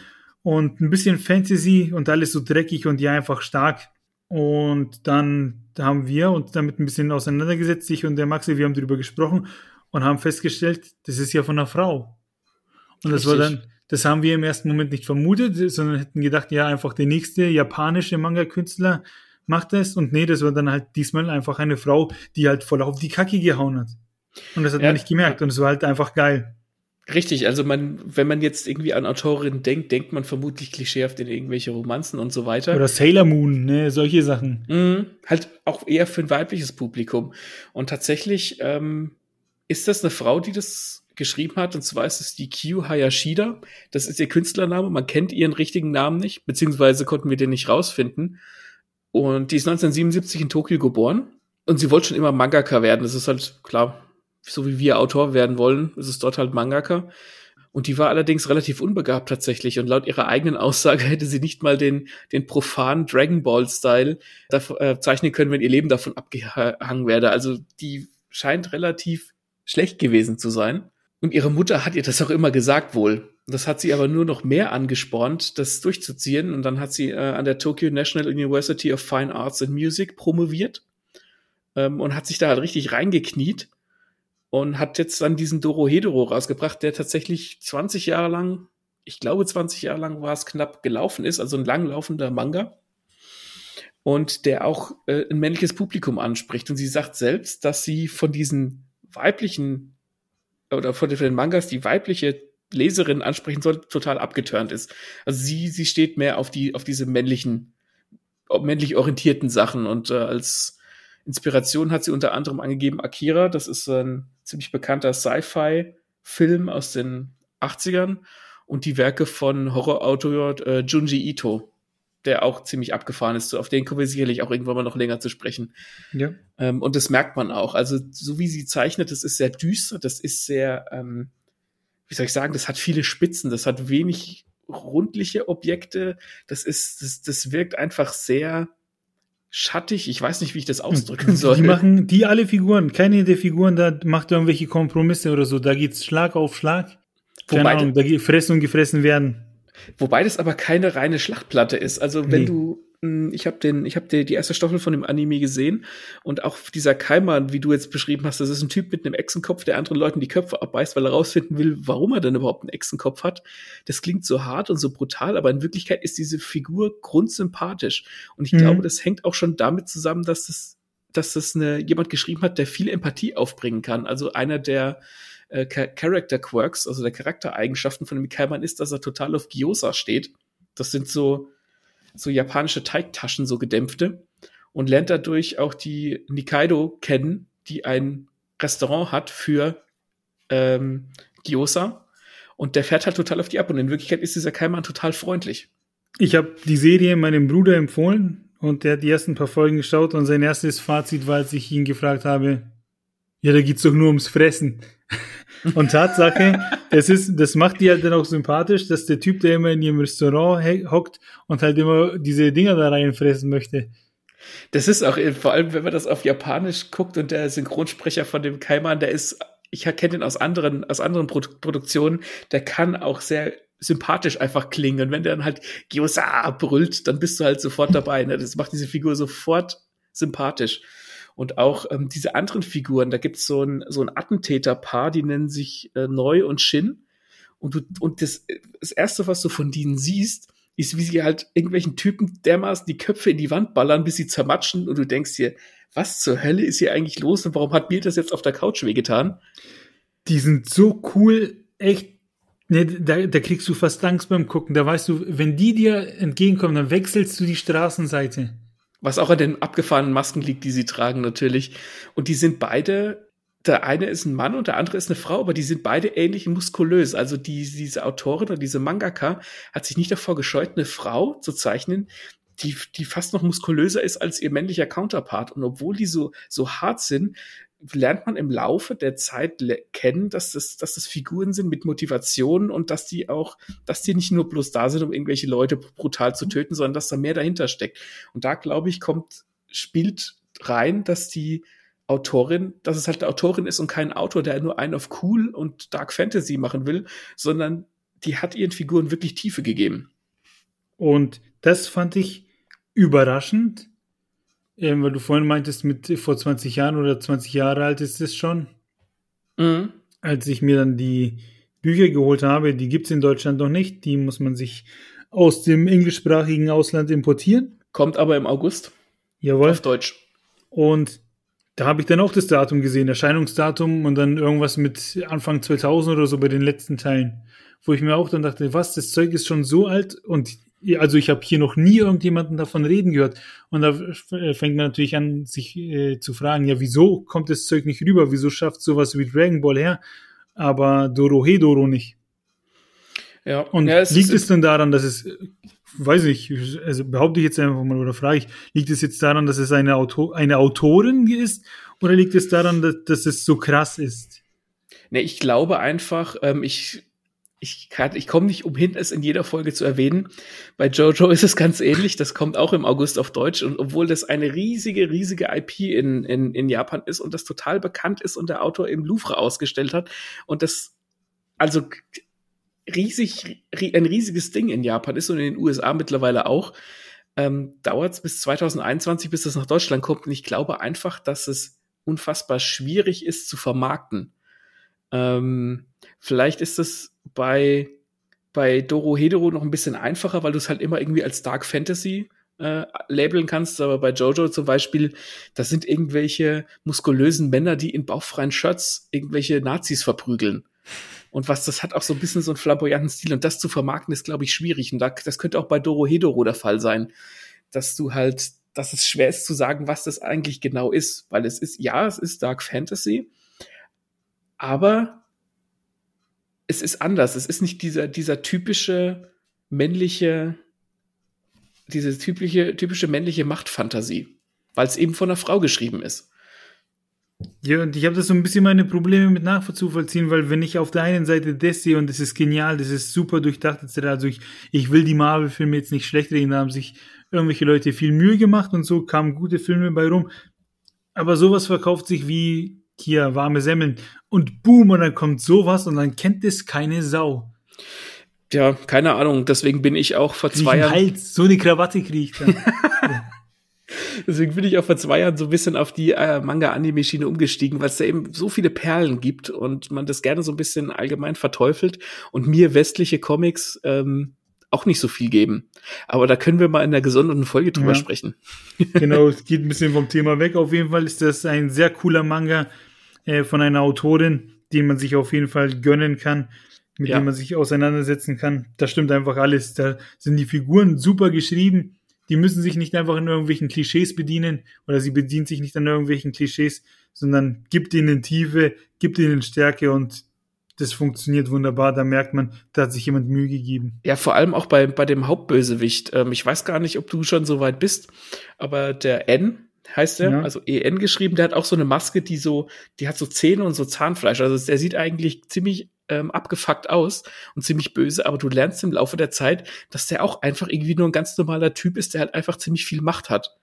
und ein bisschen Fantasy und alles so dreckig und ja einfach stark. Und dann haben wir uns damit ein bisschen auseinandergesetzt, ich und der Maxi, wir haben darüber gesprochen und haben festgestellt, das ist ja von einer Frau. Und das Richtig. war dann, das haben wir im ersten Moment nicht vermutet, sondern hätten gedacht, ja, einfach der nächste japanische Manga-Künstler macht das. Und nee, das war dann halt diesmal einfach eine Frau, die halt voll auf die Kacke gehauen hat. Und das hat ja. man nicht gemerkt. Und es war halt einfach geil. Richtig, also man, wenn man jetzt irgendwie an Autorinnen denkt, denkt man vermutlich klischeehaft in irgendwelche Romanzen und so weiter. Oder Sailor Moon, ne, solche Sachen. Mhm, halt auch eher für ein weibliches Publikum. Und tatsächlich ähm, ist das eine Frau, die das geschrieben hat, und zwar ist es die Kyu Hayashida. Das ist ihr Künstlername. Man kennt ihren richtigen Namen nicht, beziehungsweise konnten wir den nicht rausfinden. Und die ist 1977 in Tokio geboren. Und sie wollte schon immer Mangaka werden. Das ist halt klar, so wie wir Autor werden wollen, ist es dort halt Mangaka. Und die war allerdings relativ unbegabt tatsächlich. Und laut ihrer eigenen Aussage hätte sie nicht mal den, den profanen Dragon Ball-Style äh, zeichnen können, wenn ihr Leben davon abgehangen werde. Also die scheint relativ schlecht gewesen zu sein. Und ihre Mutter hat ihr das auch immer gesagt wohl. Das hat sie aber nur noch mehr angespornt, das durchzuziehen. Und dann hat sie äh, an der Tokyo National University of Fine Arts and Music promoviert ähm, und hat sich da halt richtig reingekniet und hat jetzt dann diesen Dorohedoro rausgebracht, der tatsächlich 20 Jahre lang, ich glaube 20 Jahre lang war es knapp gelaufen ist, also ein langlaufender Manga. Und der auch äh, ein männliches Publikum anspricht. Und sie sagt selbst, dass sie von diesen weiblichen oder von den Mangas die weibliche Leserin ansprechen soll, total abgeturnt ist. Also sie, sie steht mehr auf die, auf diese männlichen, männlich orientierten Sachen und äh, als Inspiration hat sie unter anderem angegeben Akira, das ist ein ziemlich bekannter Sci-Fi-Film aus den 80ern und die Werke von Horrorautor äh, Junji Ito der auch ziemlich abgefahren ist. So, auf den kommen wir sicherlich auch irgendwann mal noch länger zu sprechen. Ja. Ähm, und das merkt man auch. Also, so wie sie zeichnet, das ist sehr düster, das ist sehr, ähm, wie soll ich sagen, das hat viele Spitzen, das hat wenig rundliche Objekte, das ist, das, das wirkt einfach sehr schattig. Ich weiß nicht, wie ich das ausdrücken soll. Die machen, die alle Figuren, keine der Figuren da macht irgendwelche Kompromisse oder so. Da geht's Schlag auf Schlag. Keine Wobei, Ahnung, da geht fressen und gefressen werden. Wobei das aber keine reine Schlachtplatte ist. Also wenn nee. du hm, ich habe den, ich habe die, erste Staffel von dem Anime gesehen und auch dieser Keimer, wie du jetzt beschrieben hast, das ist ein Typ mit einem Echsenkopf, der anderen Leuten die Köpfe abbeißt, weil er rausfinden will, warum er denn überhaupt einen Echsenkopf hat. Das klingt so hart und so brutal, aber in Wirklichkeit ist diese Figur grundsympathisch und ich mhm. glaube, das hängt auch schon damit zusammen, dass das, dass das eine, jemand geschrieben hat, der viel Empathie aufbringen kann. Also einer der äh, Character Quirks, also der Charaktereigenschaften von dem Keimann ist, dass er total auf Gyoza steht. Das sind so, so japanische Teigtaschen, so gedämpfte. Und lernt dadurch auch die Nikaido kennen, die ein Restaurant hat für ähm, Gyoza. Und der fährt halt total auf die ab. Und in Wirklichkeit ist dieser Keimann total freundlich. Ich habe die Serie meinem Bruder empfohlen und der hat die ersten paar Folgen geschaut und sein erstes Fazit war, als ich ihn gefragt habe, ja, da geht's doch nur ums Fressen. Und Tatsache, das ist, das macht die halt dann auch sympathisch, dass der Typ, der immer in ihrem Restaurant hockt und halt immer diese Dinger da reinfressen möchte. Das ist auch, vor allem, wenn man das auf Japanisch guckt und der Synchronsprecher von dem Kaiman, der ist, ich kenne den aus anderen, aus anderen Produ Produktionen, der kann auch sehr sympathisch einfach klingen. Und wenn der dann halt Gyoza brüllt, dann bist du halt sofort dabei. Ne? Das macht diese Figur sofort sympathisch. Und auch ähm, diese anderen Figuren, da gibt's so ein, so ein Attentäterpaar, die nennen sich äh, Neu und Shin. Und du, und das, das erste, was du von denen siehst, ist, wie sie halt irgendwelchen Typen dermaßen die Köpfe in die Wand ballern, bis sie zermatschen und du denkst dir, was zur Hölle ist hier eigentlich los und warum hat mir das jetzt auf der Couch wehgetan? Die sind so cool, echt. Ne, da, da kriegst du fast Angst beim Gucken. Da weißt du, wenn die dir entgegenkommen, dann wechselst du die Straßenseite. Was auch an den abgefahrenen Masken liegt, die sie tragen natürlich. Und die sind beide der eine ist ein Mann und der andere ist eine Frau, aber die sind beide ähnlich muskulös. Also die, diese Autorin oder diese Mangaka hat sich nicht davor gescheut, eine Frau zu zeichnen, die, die fast noch muskulöser ist als ihr männlicher Counterpart. Und obwohl die so, so hart sind, lernt man im Laufe der Zeit kennen, dass das, dass das Figuren sind mit Motivation und dass die auch, dass die nicht nur bloß da sind, um irgendwelche Leute brutal zu töten, sondern dass da mehr dahinter steckt. Und da, glaube ich, kommt, spielt rein, dass die Autorin, dass es halt eine Autorin ist und kein Autor, der nur einen auf cool und Dark Fantasy machen will, sondern die hat ihren Figuren wirklich Tiefe gegeben. Und das fand ich überraschend, äh, weil du vorhin meintest, mit vor 20 Jahren oder 20 Jahre alt ist es schon. Mhm. Als ich mir dann die Bücher geholt habe, die gibt es in Deutschland noch nicht, die muss man sich aus dem englischsprachigen Ausland importieren. Kommt aber im August. Jawohl. Auf Deutsch. Und da habe ich dann auch das Datum gesehen, Erscheinungsdatum und dann irgendwas mit Anfang 2000 oder so bei den letzten Teilen, wo ich mir auch dann dachte, was, das Zeug ist schon so alt und also ich habe hier noch nie irgendjemanden davon reden gehört. Und da fängt man natürlich an, sich äh, zu fragen, ja, wieso kommt das Zeug nicht rüber, wieso schafft sowas wie Dragon Ball her, aber Dorohedoro nicht. Ja, und ja, es liegt es denn daran, dass es weiß ich, also behaupte ich jetzt einfach mal oder frage ich, liegt es jetzt daran, dass es eine, Auto, eine Autorin ist? Oder liegt es daran, dass, dass es so krass ist? Ne, ich glaube einfach, ähm, ich ich, kann, ich komme nicht umhin, es in jeder Folge zu erwähnen. Bei Jojo ist es ganz ähnlich. Das kommt auch im August auf Deutsch. Und obwohl das eine riesige, riesige IP in, in, in Japan ist und das total bekannt ist und der Autor im Louvre ausgestellt hat und das, also riesig, ein riesiges Ding in Japan ist und in den USA mittlerweile auch, ähm, dauert es bis 2021, bis das nach Deutschland kommt. Und ich glaube einfach, dass es unfassbar schwierig ist zu vermarkten. Ähm, vielleicht ist es bei, bei Doro Hedero noch ein bisschen einfacher, weil du es halt immer irgendwie als Dark Fantasy äh, labeln kannst, aber bei Jojo zum Beispiel, das sind irgendwelche muskulösen Männer, die in bauchfreien Shirts irgendwelche Nazis verprügeln. Und was das hat auch so ein bisschen so einen flamboyanten Stil und das zu vermarkten ist, glaube ich, schwierig. Und da, das könnte auch bei Doro Hedoro der Fall sein, dass du halt, dass es schwer ist zu sagen, was das eigentlich genau ist, weil es ist, ja, es ist Dark Fantasy, aber es ist anders. Es ist nicht dieser, dieser typische männliche, diese typische, typische männliche Machtfantasie, weil es eben von einer Frau geschrieben ist. Ja, und ich habe da so ein bisschen meine Probleme mit nachzuvollziehen, weil wenn ich auf der einen Seite das sehe und das ist genial, das ist super durchdacht, etc., also ich, ich will die Marvel-Filme jetzt nicht schlecht reden, da haben sich irgendwelche Leute viel Mühe gemacht und so kamen gute Filme bei rum. Aber sowas verkauft sich wie hier warme Semmeln und boom, und dann kommt sowas und dann kennt es keine Sau. Ja, keine Ahnung, deswegen bin ich auch vor zwei Jahren. Hals, so eine Krawatte kriege ich dann. Deswegen bin ich auch vor zwei Jahren so ein bisschen auf die äh, Manga-Anime-Schiene umgestiegen, weil es da eben so viele Perlen gibt und man das gerne so ein bisschen allgemein verteufelt und mir westliche Comics ähm, auch nicht so viel geben. Aber da können wir mal in der gesonderten Folge drüber ja. sprechen. genau, es geht ein bisschen vom Thema weg. Auf jeden Fall ist das ein sehr cooler Manga äh, von einer Autorin, den man sich auf jeden Fall gönnen kann, mit ja. dem man sich auseinandersetzen kann. Da stimmt einfach alles. Da sind die Figuren super geschrieben die müssen sich nicht einfach in irgendwelchen Klischees bedienen oder sie bedient sich nicht an irgendwelchen Klischees, sondern gibt ihnen Tiefe, gibt ihnen Stärke und das funktioniert wunderbar. Da merkt man, da hat sich jemand Mühe gegeben. Ja, vor allem auch bei, bei dem Hauptbösewicht. Ähm, ich weiß gar nicht, ob du schon so weit bist, aber der N heißt der, ja. also EN geschrieben, der hat auch so eine Maske, die so, die hat so Zähne und so Zahnfleisch. Also der sieht eigentlich ziemlich ähm, abgefuckt aus und ziemlich böse, aber du lernst im Laufe der Zeit, dass der auch einfach irgendwie nur ein ganz normaler Typ ist, der halt einfach ziemlich viel Macht hat.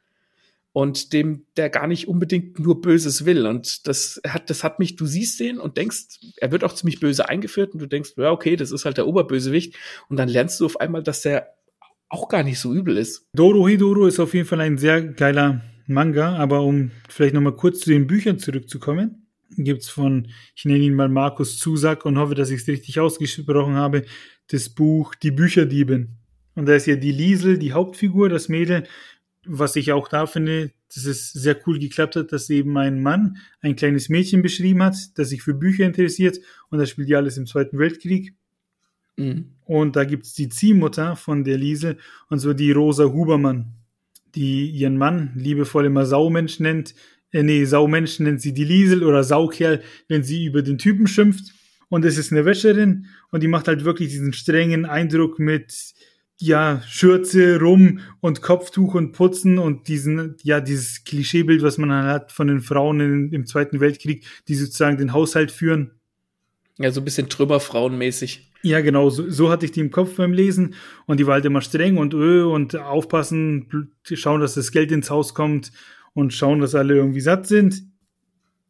Und dem, der gar nicht unbedingt nur Böses will. Und das hat, das hat mich, du siehst den und denkst, er wird auch ziemlich böse eingeführt und du denkst, ja, okay, das ist halt der Oberbösewicht. Und dann lernst du auf einmal, dass der auch gar nicht so übel ist. Doro Hidoro ist auf jeden Fall ein sehr geiler Manga, aber um vielleicht nochmal kurz zu den Büchern zurückzukommen, gibt's von, ich nenne ihn mal Markus Zusack und hoffe, dass ich es richtig ausgesprochen habe, das Buch Die Bücherdieben. Und da ist ja die Liesel, die Hauptfigur, das Mädel, was ich auch da finde, dass es sehr cool geklappt hat, dass eben ein Mann ein kleines Mädchen beschrieben hat, das sich für Bücher interessiert und das spielt ja alles im Zweiten Weltkrieg. Mhm. Und da gibt's die Ziehmutter von der Liesel und so die Rosa Hubermann, die ihren Mann liebevoll immer Saumensch nennt. Äh, nee, Saumensch nennt sie die Liesel oder Saukerl, wenn sie über den Typen schimpft. Und es ist eine Wäscherin und die macht halt wirklich diesen strengen Eindruck mit ja, Schürze, Rum und Kopftuch und Putzen und diesen, ja, dieses Klischeebild, was man hat von den Frauen in, im Zweiten Weltkrieg, die sozusagen den Haushalt führen. Ja, so ein bisschen Trümmerfrauenmäßig. Ja, genau, so, so hatte ich die im Kopf beim Lesen und die war halt immer streng und öh und aufpassen, schauen, dass das Geld ins Haus kommt und schauen, dass alle irgendwie satt sind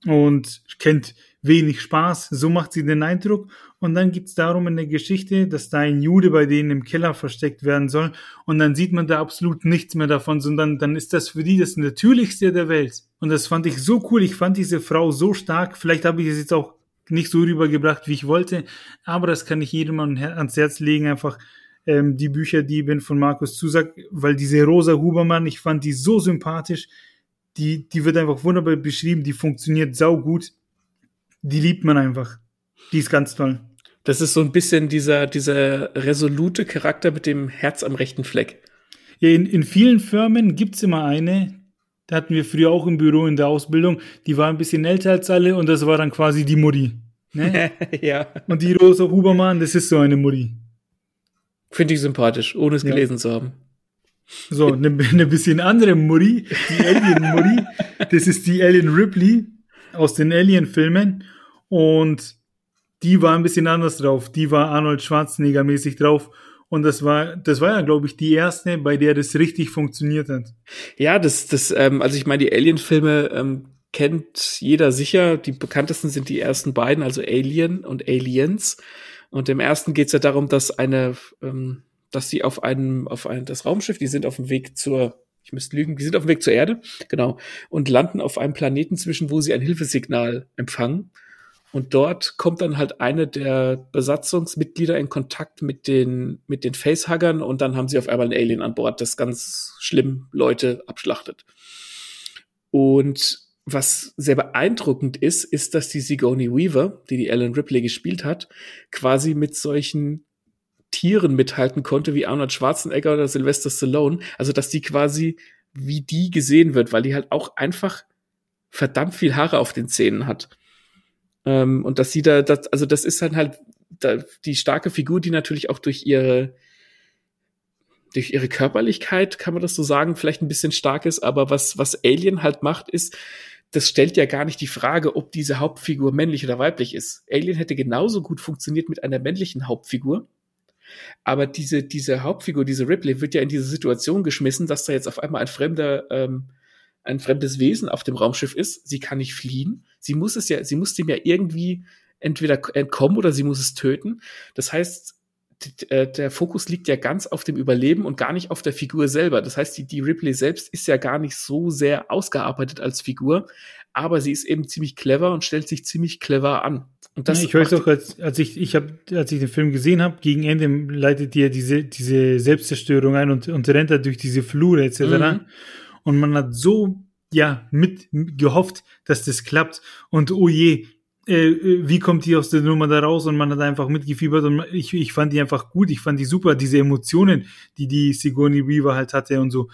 und kennt wenig Spaß, so macht sie den Eindruck. Und dann geht's darum in der Geschichte, dass da ein Jude bei denen im Keller versteckt werden soll. Und dann sieht man da absolut nichts mehr davon, sondern dann ist das für die das Natürlichste der Welt. Und das fand ich so cool. Ich fand diese Frau so stark. Vielleicht habe ich es jetzt auch nicht so rübergebracht, wie ich wollte. Aber das kann ich jedem ans Herz legen. Einfach ähm, die Bücher, die bin von Markus Zusack, weil diese Rosa Hubermann, ich fand die so sympathisch. Die, die wird einfach wunderbar beschrieben. Die funktioniert sau gut die liebt man einfach. Die ist ganz toll. Das ist so ein bisschen dieser, dieser resolute Charakter mit dem Herz am rechten Fleck. Ja, in, in vielen Firmen gibt's immer eine, da hatten wir früher auch im Büro in der Ausbildung, die war ein bisschen älter als alle und das war dann quasi die Mutti. Ne? ja. Und die Rosa Hubermann, das ist so eine Mutti. Finde ich sympathisch, ohne es ja. gelesen zu haben. So, eine, eine bisschen andere Mutti, die Alien-Mutti, das ist die Ellen Ripley aus den Alien-Filmen. Und die war ein bisschen anders drauf. Die war Arnold Schwarzenegger mäßig drauf. Und das war, das war ja, glaube ich, die erste, bei der das richtig funktioniert hat. Ja, das, das, ähm, also ich meine, die Alien-Filme ähm, kennt jeder sicher. Die bekanntesten sind die ersten beiden, also Alien und Aliens. Und im ersten geht es ja darum, dass eine, ähm, dass sie auf einem, auf ein, das Raumschiff, die sind auf dem Weg zur ich müsste lügen, die sind auf dem Weg zur Erde, genau, und landen auf einem Planeten zwischen, wo sie ein Hilfesignal empfangen. Und dort kommt dann halt eine der Besatzungsmitglieder in Kontakt mit den, mit den Facehuggern und dann haben sie auf einmal ein Alien an Bord, das ganz schlimm Leute abschlachtet. Und was sehr beeindruckend ist, ist, dass die Sigourney Weaver, die die Ellen Ripley gespielt hat, quasi mit solchen Tieren mithalten konnte, wie Arnold Schwarzenegger oder Sylvester Stallone. Also, dass die quasi wie die gesehen wird, weil die halt auch einfach verdammt viel Haare auf den Zähnen hat. Ähm, und dass sie da, das, also das ist dann halt da, die starke Figur, die natürlich auch durch ihre durch ihre Körperlichkeit, kann man das so sagen, vielleicht ein bisschen stark ist, aber was, was Alien halt macht, ist, das stellt ja gar nicht die Frage, ob diese Hauptfigur männlich oder weiblich ist. Alien hätte genauso gut funktioniert mit einer männlichen Hauptfigur. Aber diese, diese Hauptfigur, diese Ripley, wird ja in diese Situation geschmissen, dass da jetzt auf einmal ein fremder, ähm, ein fremdes Wesen auf dem Raumschiff ist. Sie kann nicht fliehen. Sie muss es ja, sie muss dem ja irgendwie entweder entkommen oder sie muss es töten. Das heißt, äh, der Fokus liegt ja ganz auf dem Überleben und gar nicht auf der Figur selber. Das heißt, die, die Ripley selbst ist ja gar nicht so sehr ausgearbeitet als Figur, aber sie ist eben ziemlich clever und stellt sich ziemlich clever an. Und das ja, ich weiß auch, als, als ich, ich hab, als ich den Film gesehen habe, gegen Ende leitet die ja diese, diese Selbstzerstörung ein und, und rennt da durch diese Flure etc. Mhm. Und man hat so, ja, mit gehofft, dass das klappt. Und oh je, äh, äh, wie kommt die aus der Nummer da raus? Und man hat einfach mitgefiebert und ich, ich fand die einfach gut. Ich fand die super, diese Emotionen, die die Sigourney Weaver halt hatte und so.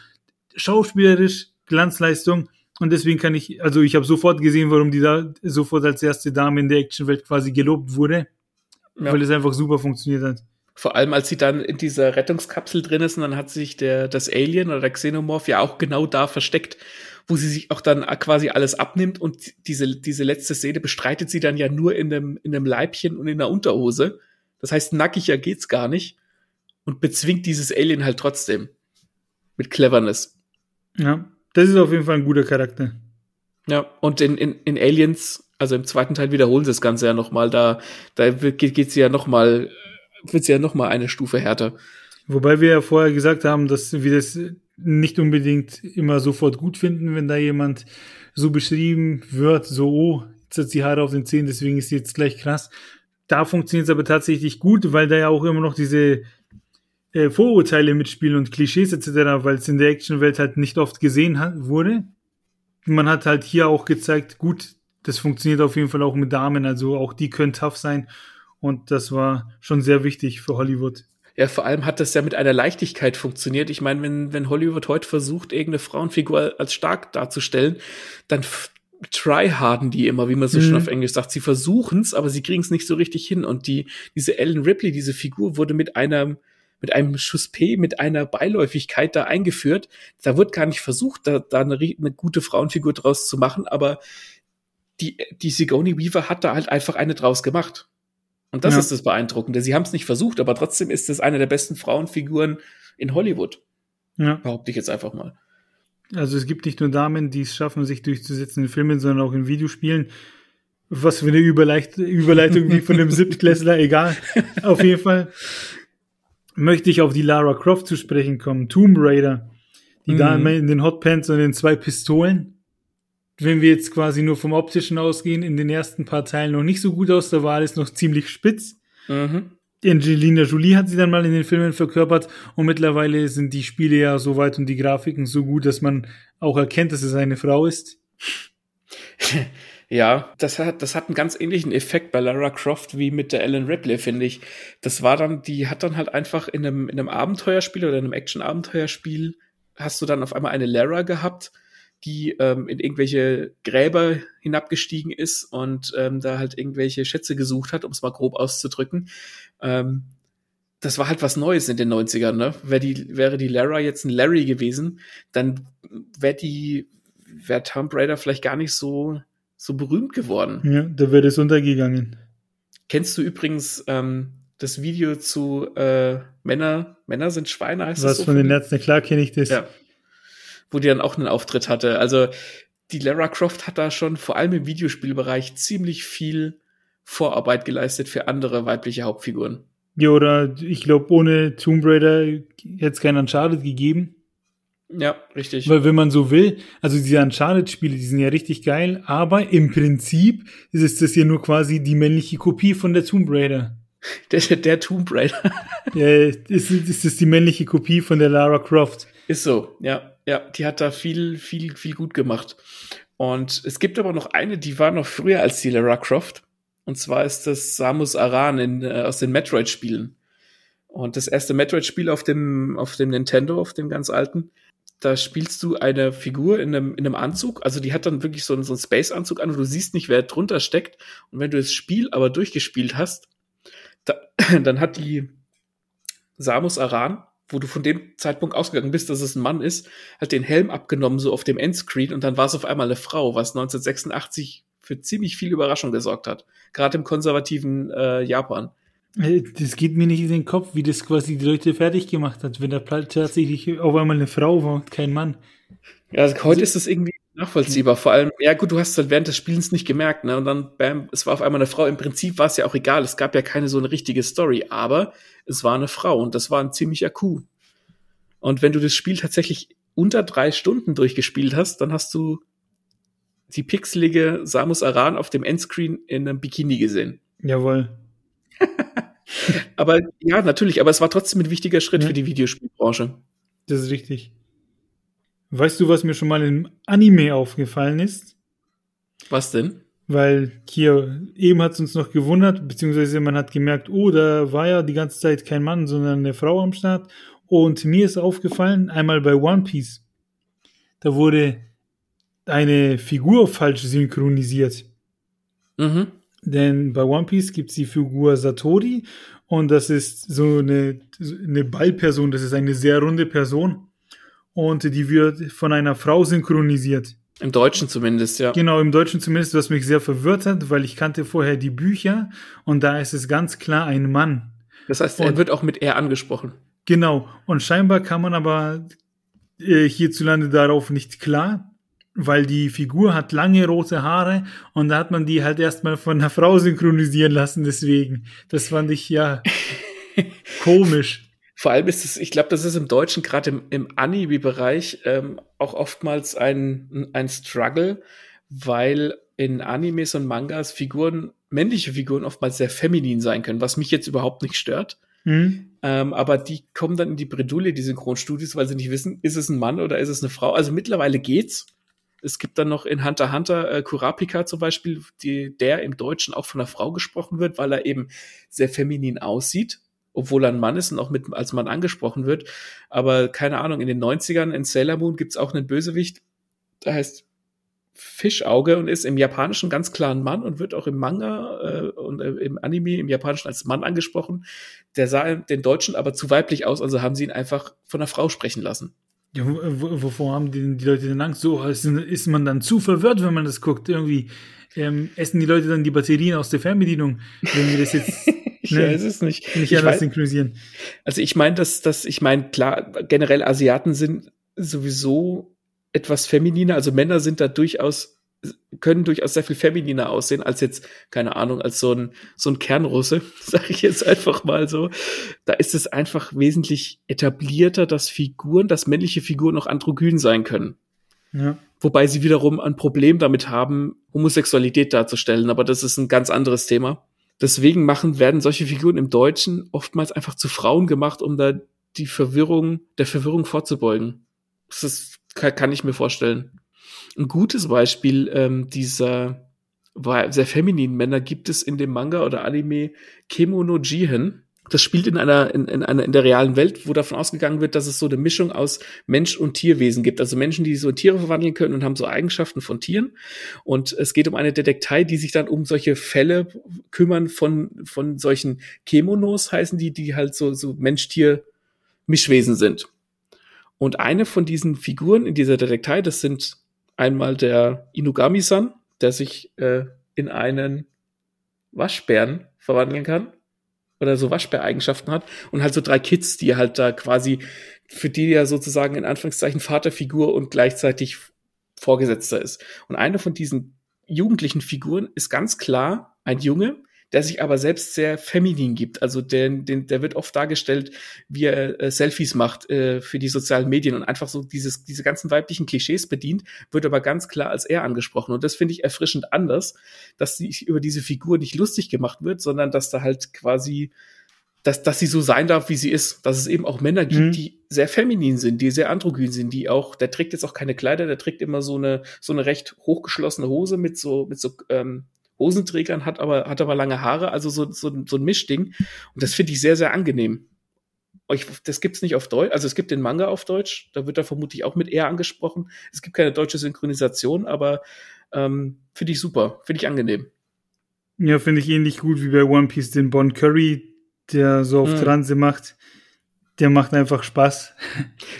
Schauspielerisch, Glanzleistung und deswegen kann ich, also ich habe sofort gesehen, warum die da sofort als erste Dame in der Actionwelt quasi gelobt wurde, ja. weil es einfach super funktioniert hat. Vor allem, als sie dann in dieser Rettungskapsel drin ist und dann hat sich der, das Alien oder der Xenomorph ja auch genau da versteckt, wo sie sich auch dann quasi alles abnimmt und diese, diese letzte Szene bestreitet sie dann ja nur in einem, in einem Leibchen und in der Unterhose. Das heißt, nackiger geht's gar nicht und bezwingt dieses Alien halt trotzdem. Mit Cleverness. Ja. Das ist auf jeden Fall ein guter Charakter. Ja, und in, in, in Aliens, also im zweiten Teil wiederholen sie das Ganze ja nochmal, da, da geht, geht sie ja nochmal, wird sie ja nochmal eine Stufe härter. Wobei wir ja vorher gesagt haben, dass wir das nicht unbedingt immer sofort gut finden, wenn da jemand so beschrieben wird, so, oh, jetzt hat sie Haare auf den Zähnen, deswegen ist sie jetzt gleich krass. Da funktioniert es aber tatsächlich gut, weil da ja auch immer noch diese äh, Vorurteile mitspielen und Klischees etc., weil es in der Actionwelt halt nicht oft gesehen hat, wurde. Man hat halt hier auch gezeigt, gut, das funktioniert auf jeden Fall auch mit Damen, also auch die können tough sein und das war schon sehr wichtig für Hollywood. Ja, vor allem hat das ja mit einer Leichtigkeit funktioniert. Ich meine, wenn, wenn Hollywood heute versucht, irgendeine Frauenfigur als stark darzustellen, dann tryharden die immer, wie man so mhm. schon auf Englisch sagt. Sie versuchen's, aber sie kriegen's nicht so richtig hin. Und die, diese Ellen Ripley, diese Figur, wurde mit einem, mit einem Schuss P, mit einer Beiläufigkeit da eingeführt. Da wird gar nicht versucht, da, da eine, eine gute Frauenfigur draus zu machen, aber die, die Sigourney Weaver hat da halt einfach eine draus gemacht. Und das ja. ist das Beeindruckende. Sie haben es nicht versucht, aber trotzdem ist es eine der besten Frauenfiguren in Hollywood. Ja. Behaupte ich jetzt einfach mal. Also es gibt nicht nur Damen, die es schaffen, sich durchzusetzen in Filmen, sondern auch in Videospielen. Was für eine Überleit Überleitung wie von einem Siebtklässler, egal. Auf jeden Fall möchte ich auf die Lara Croft zu sprechen kommen. Tomb Raider. Die mhm. Dame in den Hotpants und den zwei Pistolen wenn wir jetzt quasi nur vom optischen ausgehen, in den ersten paar Teilen noch nicht so gut aus, da war alles noch ziemlich spitz. Mhm. Angelina Jolie hat sie dann mal in den Filmen verkörpert und mittlerweile sind die Spiele ja so weit und die Grafiken so gut, dass man auch erkennt, dass es eine Frau ist. Ja, das hat, das hat einen ganz ähnlichen Effekt bei Lara Croft wie mit der Ellen Ripley, finde ich. Das war dann, die hat dann halt einfach in einem, in einem Abenteuerspiel oder in einem Action-Abenteuerspiel hast du dann auf einmal eine Lara gehabt, die ähm, in irgendwelche Gräber hinabgestiegen ist und ähm, da halt irgendwelche Schätze gesucht hat, um es mal grob auszudrücken. Ähm, das war halt was Neues in den 90ern, ne? Wäre die, wäre die Lara jetzt ein Larry gewesen, dann wäre die, wäre Tomb Raider vielleicht gar nicht so, so berühmt geworden. Ja, da wäre es untergegangen. Kennst du übrigens ähm, das Video zu äh, Männer, Männer sind Schweine, heißt Was das so? Von den Ärzten, klar kenne ich das. Ja wo die dann auch einen Auftritt hatte. Also die Lara Croft hat da schon vor allem im Videospielbereich ziemlich viel Vorarbeit geleistet für andere weibliche Hauptfiguren. Ja, oder ich glaube, ohne Tomb Raider hätte es keinen Uncharted gegeben. Ja, richtig. Weil wenn man so will, also diese Uncharted-Spiele, die sind ja richtig geil, aber im Prinzip ist das ja nur quasi die männliche Kopie von der Tomb Raider. Der, der Tomb Raider. ja, ist, ist das die männliche Kopie von der Lara Croft. Ist so, ja. Ja, die hat da viel, viel, viel gut gemacht. Und es gibt aber noch eine, die war noch früher als die Lara Croft. Und zwar ist das Samus Aran in, äh, aus den Metroid-Spielen. Und das erste Metroid-Spiel auf dem, auf dem Nintendo, auf dem ganz alten, da spielst du eine Figur in einem, in einem Anzug. Also die hat dann wirklich so, einen, so einen Space-Anzug an und du siehst nicht, wer drunter steckt. Und wenn du das Spiel aber durchgespielt hast, da, dann hat die Samus Aran wo du von dem Zeitpunkt ausgegangen bist, dass es ein Mann ist, hat den Helm abgenommen, so auf dem Endscreen, und dann war es auf einmal eine Frau, was 1986 für ziemlich viel Überraschung gesorgt hat. Gerade im konservativen äh, Japan. Das geht mir nicht in den Kopf, wie das quasi die Leute fertig gemacht hat, wenn da tatsächlich auf einmal eine Frau war und kein Mann. Ja, also heute ist es irgendwie nachvollziehbar. Vor allem, ja gut, du hast es halt während des Spielens nicht gemerkt, ne? Und dann, bam, es war auf einmal eine Frau. Im Prinzip war es ja auch egal. Es gab ja keine so eine richtige Story, aber es war eine Frau und das war ein ziemlicher Coup. Und wenn du das Spiel tatsächlich unter drei Stunden durchgespielt hast, dann hast du die pixelige Samus Aran auf dem Endscreen in einem Bikini gesehen. Jawohl. aber ja, natürlich, aber es war trotzdem ein wichtiger Schritt ja. für die Videospielbranche. Das ist richtig. Weißt du, was mir schon mal im Anime aufgefallen ist? Was denn? Weil hier eben hat es uns noch gewundert, beziehungsweise man hat gemerkt, oh, da war ja die ganze Zeit kein Mann, sondern eine Frau am Start. Und mir ist aufgefallen, einmal bei One Piece, da wurde eine Figur falsch synchronisiert. Mhm. Denn bei One Piece gibt es die Figur Satori und das ist so eine, eine Ballperson, das ist eine sehr runde Person und die wird von einer Frau synchronisiert. Im Deutschen zumindest, ja. Genau, im Deutschen zumindest, was mich sehr verwirrt hat, weil ich kannte vorher die Bücher und da ist es ganz klar ein Mann. Das heißt, er und, wird auch mit er angesprochen. Genau, und scheinbar kann man aber äh, hierzulande darauf nicht klar, weil die Figur hat lange rote Haare und da hat man die halt erstmal von einer Frau synchronisieren lassen, deswegen. Das fand ich ja komisch Vor allem ist es, ich glaube, das ist im Deutschen, gerade im, im Anime-Bereich, ähm, auch oftmals ein, ein Struggle, weil in Animes und Mangas Figuren, männliche Figuren oftmals sehr feminin sein können, was mich jetzt überhaupt nicht stört. Mhm. Ähm, aber die kommen dann in die Bredouille, die Synchronstudios, weil sie nicht wissen, ist es ein Mann oder ist es eine Frau. Also mittlerweile geht's. Es gibt dann noch in Hunter Hunter äh, Kurapika zum Beispiel, die, der im Deutschen auch von einer Frau gesprochen wird, weil er eben sehr feminin aussieht, obwohl er ein Mann ist und auch mit als Mann angesprochen wird. Aber keine Ahnung, in den 90ern in Sailor Moon gibt's auch einen Bösewicht, der heißt Fischauge und ist im Japanischen ganz klar ein Mann und wird auch im Manga äh, und äh, im Anime im Japanischen als Mann angesprochen. Der sah den Deutschen aber zu weiblich aus, also haben sie ihn einfach von einer Frau sprechen lassen. Ja, wovor haben die, die Leute denn Angst? So ist, ist, man dann zu verwirrt, wenn man das guckt. Irgendwie ähm, essen die Leute dann die Batterien aus der Fernbedienung, wenn wir das jetzt ich ne, weiß es nicht. nicht anders synchronisieren. Also ich meine, dass, dass ich meine, klar, generell Asiaten sind sowieso etwas femininer, also Männer sind da durchaus können durchaus sehr viel femininer aussehen als jetzt, keine Ahnung, als so ein, so ein Kernrusse, sage ich jetzt einfach mal so. Da ist es einfach wesentlich etablierter, dass Figuren, dass männliche Figuren noch androgyn sein können. Ja. Wobei sie wiederum ein Problem damit haben, Homosexualität darzustellen, aber das ist ein ganz anderes Thema. Deswegen machen, werden solche Figuren im Deutschen oftmals einfach zu Frauen gemacht, um da die Verwirrung, der Verwirrung vorzubeugen. Das ist, kann, kann ich mir vorstellen. Ein gutes Beispiel ähm, dieser sehr femininen Männer gibt es in dem Manga oder Anime Kemono Jihen. Das spielt in einer, in, in einer, in der realen Welt, wo davon ausgegangen wird, dass es so eine Mischung aus Mensch und Tierwesen gibt. Also Menschen, die so in Tiere verwandeln können und haben so Eigenschaften von Tieren. Und es geht um eine Detektei, die sich dann um solche Fälle kümmern von, von solchen Kemonos heißen die, die halt so, so Mensch-Tier-Mischwesen sind. Und eine von diesen Figuren in dieser Detektei, das sind einmal der Inugami-san, der sich äh, in einen Waschbären verwandeln kann oder so Waschbär-Eigenschaften hat und halt so drei Kids, die halt da quasi für die ja sozusagen in Anführungszeichen Vaterfigur und gleichzeitig Vorgesetzter ist. Und eine von diesen jugendlichen Figuren ist ganz klar ein Junge, der sich aber selbst sehr feminin gibt. Also der, den, der wird oft dargestellt, wie er äh, Selfies macht äh, für die sozialen Medien und einfach so dieses, diese ganzen weiblichen Klischees bedient, wird aber ganz klar als er angesprochen. Und das finde ich erfrischend anders, dass sich über diese Figur nicht lustig gemacht wird, sondern dass da halt quasi dass, dass sie so sein darf, wie sie ist. Dass es eben auch Männer gibt, mhm. die sehr feminin sind, die sehr androgyn sind, die auch, der trägt jetzt auch keine Kleider, der trägt immer so eine, so eine recht hochgeschlossene Hose mit so, mit so ähm, Hosenträgern, hat aber, hat aber lange Haare, also so, so, so ein Mischding. Und das finde ich sehr, sehr angenehm. Ich, das gibt's nicht auf Deutsch, also es gibt den Manga auf Deutsch, da wird er vermutlich auch mit er angesprochen. Es gibt keine deutsche Synchronisation, aber ähm, finde ich super, finde ich angenehm. Ja, finde ich ähnlich gut wie bei One Piece den Bon Curry, der so auf mhm. Transe macht. Der macht einfach Spaß.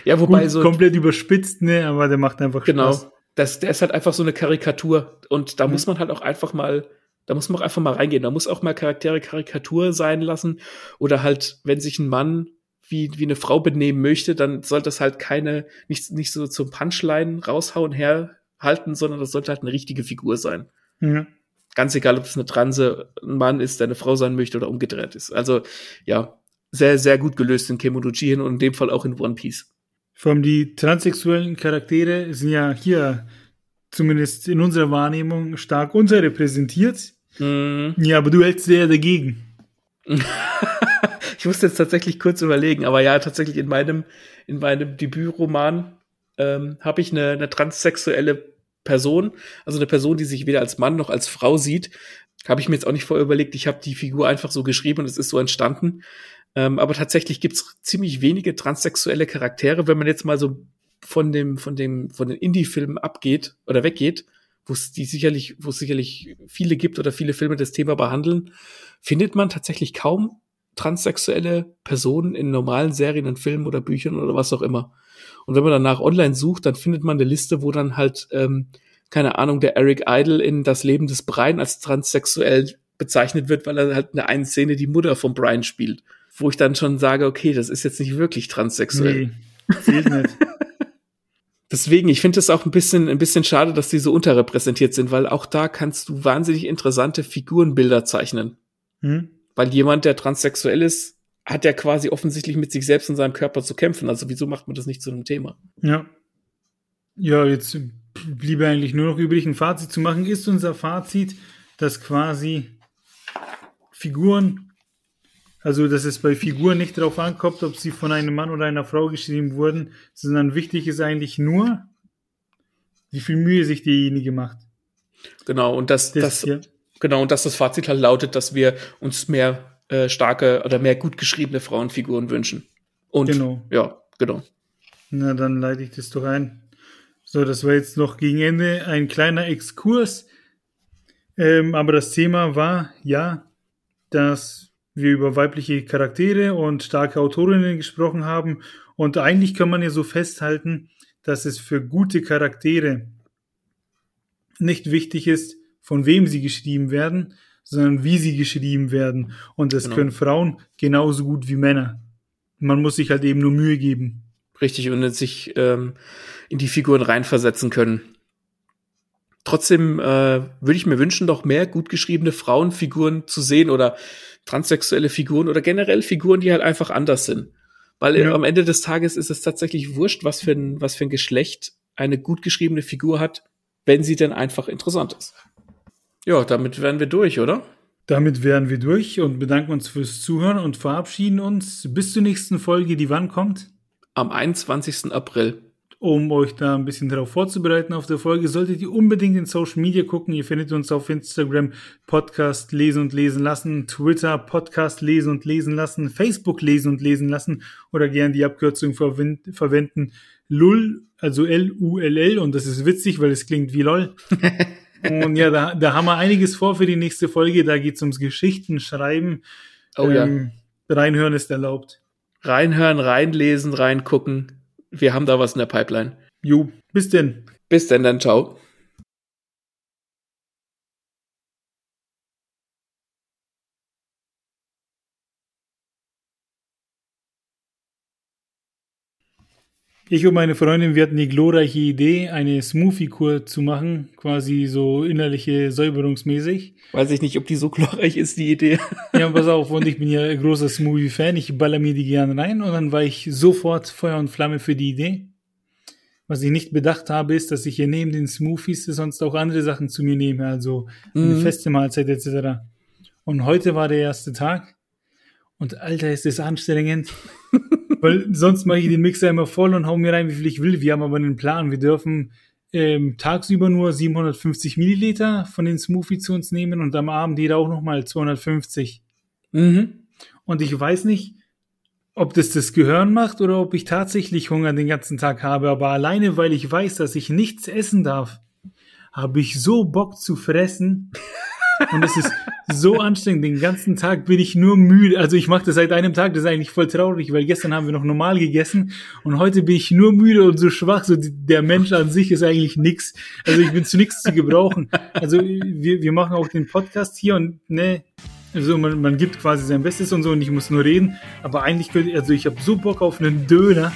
Ja, wobei Gut, so komplett überspitzt, ne, aber der macht einfach genau. Spaß das, der ist halt einfach so eine Karikatur. Und da mhm. muss man halt auch einfach mal, da muss man auch einfach mal reingehen. Da muss auch mal Charaktere Karikatur sein lassen. Oder halt, wenn sich ein Mann wie, wie eine Frau benehmen möchte, dann sollte das halt keine, nicht, nicht so zum Punchline raushauen herhalten, sondern das sollte halt eine richtige Figur sein. Mhm. Ganz egal, ob es eine Transe, ein Mann ist, der eine Frau sein möchte oder umgedreht ist. Also, ja, sehr, sehr gut gelöst in Kemonoji hin und in dem Fall auch in One Piece. Vor allem die transsexuellen Charaktere sind ja hier zumindest in unserer Wahrnehmung stark unterrepräsentiert. Mhm. Ja, aber du hältst sehr dagegen. ich musste jetzt tatsächlich kurz überlegen, aber ja, tatsächlich in meinem, in meinem Debütroman ähm, habe ich eine, eine transsexuelle Person, also eine Person, die sich weder als Mann noch als Frau sieht. Habe ich mir jetzt auch nicht vorher überlegt. Ich habe die Figur einfach so geschrieben und es ist so entstanden. Ähm, aber tatsächlich gibt's ziemlich wenige transsexuelle Charaktere, wenn man jetzt mal so von dem, von dem, von den Indie-Filmen abgeht oder weggeht, wo es die sicherlich, wo es sicherlich viele gibt oder viele Filme das Thema behandeln, findet man tatsächlich kaum transsexuelle Personen in normalen Serien und Filmen oder Büchern oder was auch immer. Und wenn man danach online sucht, dann findet man eine Liste, wo dann halt, ähm, keine Ahnung, der Eric Idle in das Leben des Brian als transsexuell bezeichnet wird, weil er halt in der einen Szene die Mutter von Brian spielt wo ich dann schon sage, okay, das ist jetzt nicht wirklich transsexuell. Nee, nicht. Deswegen, ich finde es auch ein bisschen, ein bisschen schade, dass die so unterrepräsentiert sind, weil auch da kannst du wahnsinnig interessante Figurenbilder zeichnen. Hm? Weil jemand, der transsexuell ist, hat er quasi offensichtlich mit sich selbst und seinem Körper zu kämpfen. Also wieso macht man das nicht zu einem Thema? Ja. Ja, jetzt bliebe eigentlich nur noch übrig, ein Fazit zu machen. Ist unser Fazit, dass quasi Figuren, also dass es bei Figuren nicht darauf ankommt, ob sie von einem Mann oder einer Frau geschrieben wurden, sondern wichtig ist eigentlich nur, wie viel Mühe sich diejenige macht. Genau, und das, das, das ja. genau, und dass das Fazit halt lautet, dass wir uns mehr äh, starke oder mehr gut geschriebene Frauenfiguren wünschen. Und genau. ja, genau. Na, dann leite ich das doch ein. So, das war jetzt noch gegen Ende ein kleiner Exkurs. Ähm, aber das Thema war ja, dass wir über weibliche Charaktere und starke Autorinnen gesprochen haben. Und eigentlich kann man ja so festhalten, dass es für gute Charaktere nicht wichtig ist, von wem sie geschrieben werden, sondern wie sie geschrieben werden. Und das genau. können Frauen genauso gut wie Männer. Man muss sich halt eben nur Mühe geben. Richtig, und sich ähm, in die Figuren reinversetzen können. Trotzdem äh, würde ich mir wünschen, doch mehr gut geschriebene Frauenfiguren zu sehen oder transsexuelle Figuren oder generell Figuren, die halt einfach anders sind. Weil ja. am Ende des Tages ist es tatsächlich wurscht, was für ein, was für ein Geschlecht eine gut geschriebene Figur hat, wenn sie denn einfach interessant ist. Ja, damit wären wir durch, oder? Damit wären wir durch und bedanken uns fürs Zuhören und verabschieden uns bis zur nächsten Folge, die wann kommt? am 21. April. Um euch da ein bisschen darauf vorzubereiten auf der Folge, solltet ihr unbedingt in Social Media gucken. Ihr findet uns auf Instagram Podcast lesen und lesen lassen, Twitter Podcast lesen und lesen lassen, Facebook lesen und lesen lassen oder gern die Abkürzung verwenden LUL, also L-U-L-L und das ist witzig, weil es klingt wie LOL. und ja, da, da haben wir einiges vor für die nächste Folge. Da geht es ums Geschichten schreiben. Oh ähm, ja. Reinhören ist erlaubt reinhören, reinlesen, reingucken. Wir haben da was in der Pipeline. Jo, bis denn. Bis denn dann, ciao. Ich und meine Freundin, wir hatten die glorreiche Idee, eine Smoothie-Kur zu machen, quasi so innerliche säuberungsmäßig. Weiß ich nicht, ob die so glorreich ist, die Idee. Ja, pass auf, und ich bin ja großer Smoothie-Fan, ich baller mir die gerne rein und dann war ich sofort Feuer und Flamme für die Idee. Was ich nicht bedacht habe, ist, dass ich hier neben den Smoothies sonst auch andere Sachen zu mir nehme, also eine mhm. feste Mahlzeit etc. Und heute war der erste Tag und Alter, ist das anstrengend. Weil sonst mache ich den Mixer immer voll und hau mir rein, wie viel ich will. Wir haben aber einen Plan. Wir dürfen ähm, tagsüber nur 750 Milliliter von den Smoothie zu uns nehmen und am Abend jeder auch nochmal 250. Mhm. Und ich weiß nicht, ob das das Gehirn macht oder ob ich tatsächlich Hunger den ganzen Tag habe. Aber alleine, weil ich weiß, dass ich nichts essen darf, habe ich so Bock zu fressen. Und es ist so anstrengend. Den ganzen Tag bin ich nur müde. Also ich mache das seit einem Tag, das ist eigentlich voll traurig, weil gestern haben wir noch normal gegessen und heute bin ich nur müde und so schwach. So der Mensch an sich ist eigentlich nix. Also ich bin zu nichts zu gebrauchen. Also wir, wir machen auch den Podcast hier und ne, also man, man gibt quasi sein Bestes und so und ich muss nur reden. Aber eigentlich könnte, also ich habe so Bock auf einen Döner.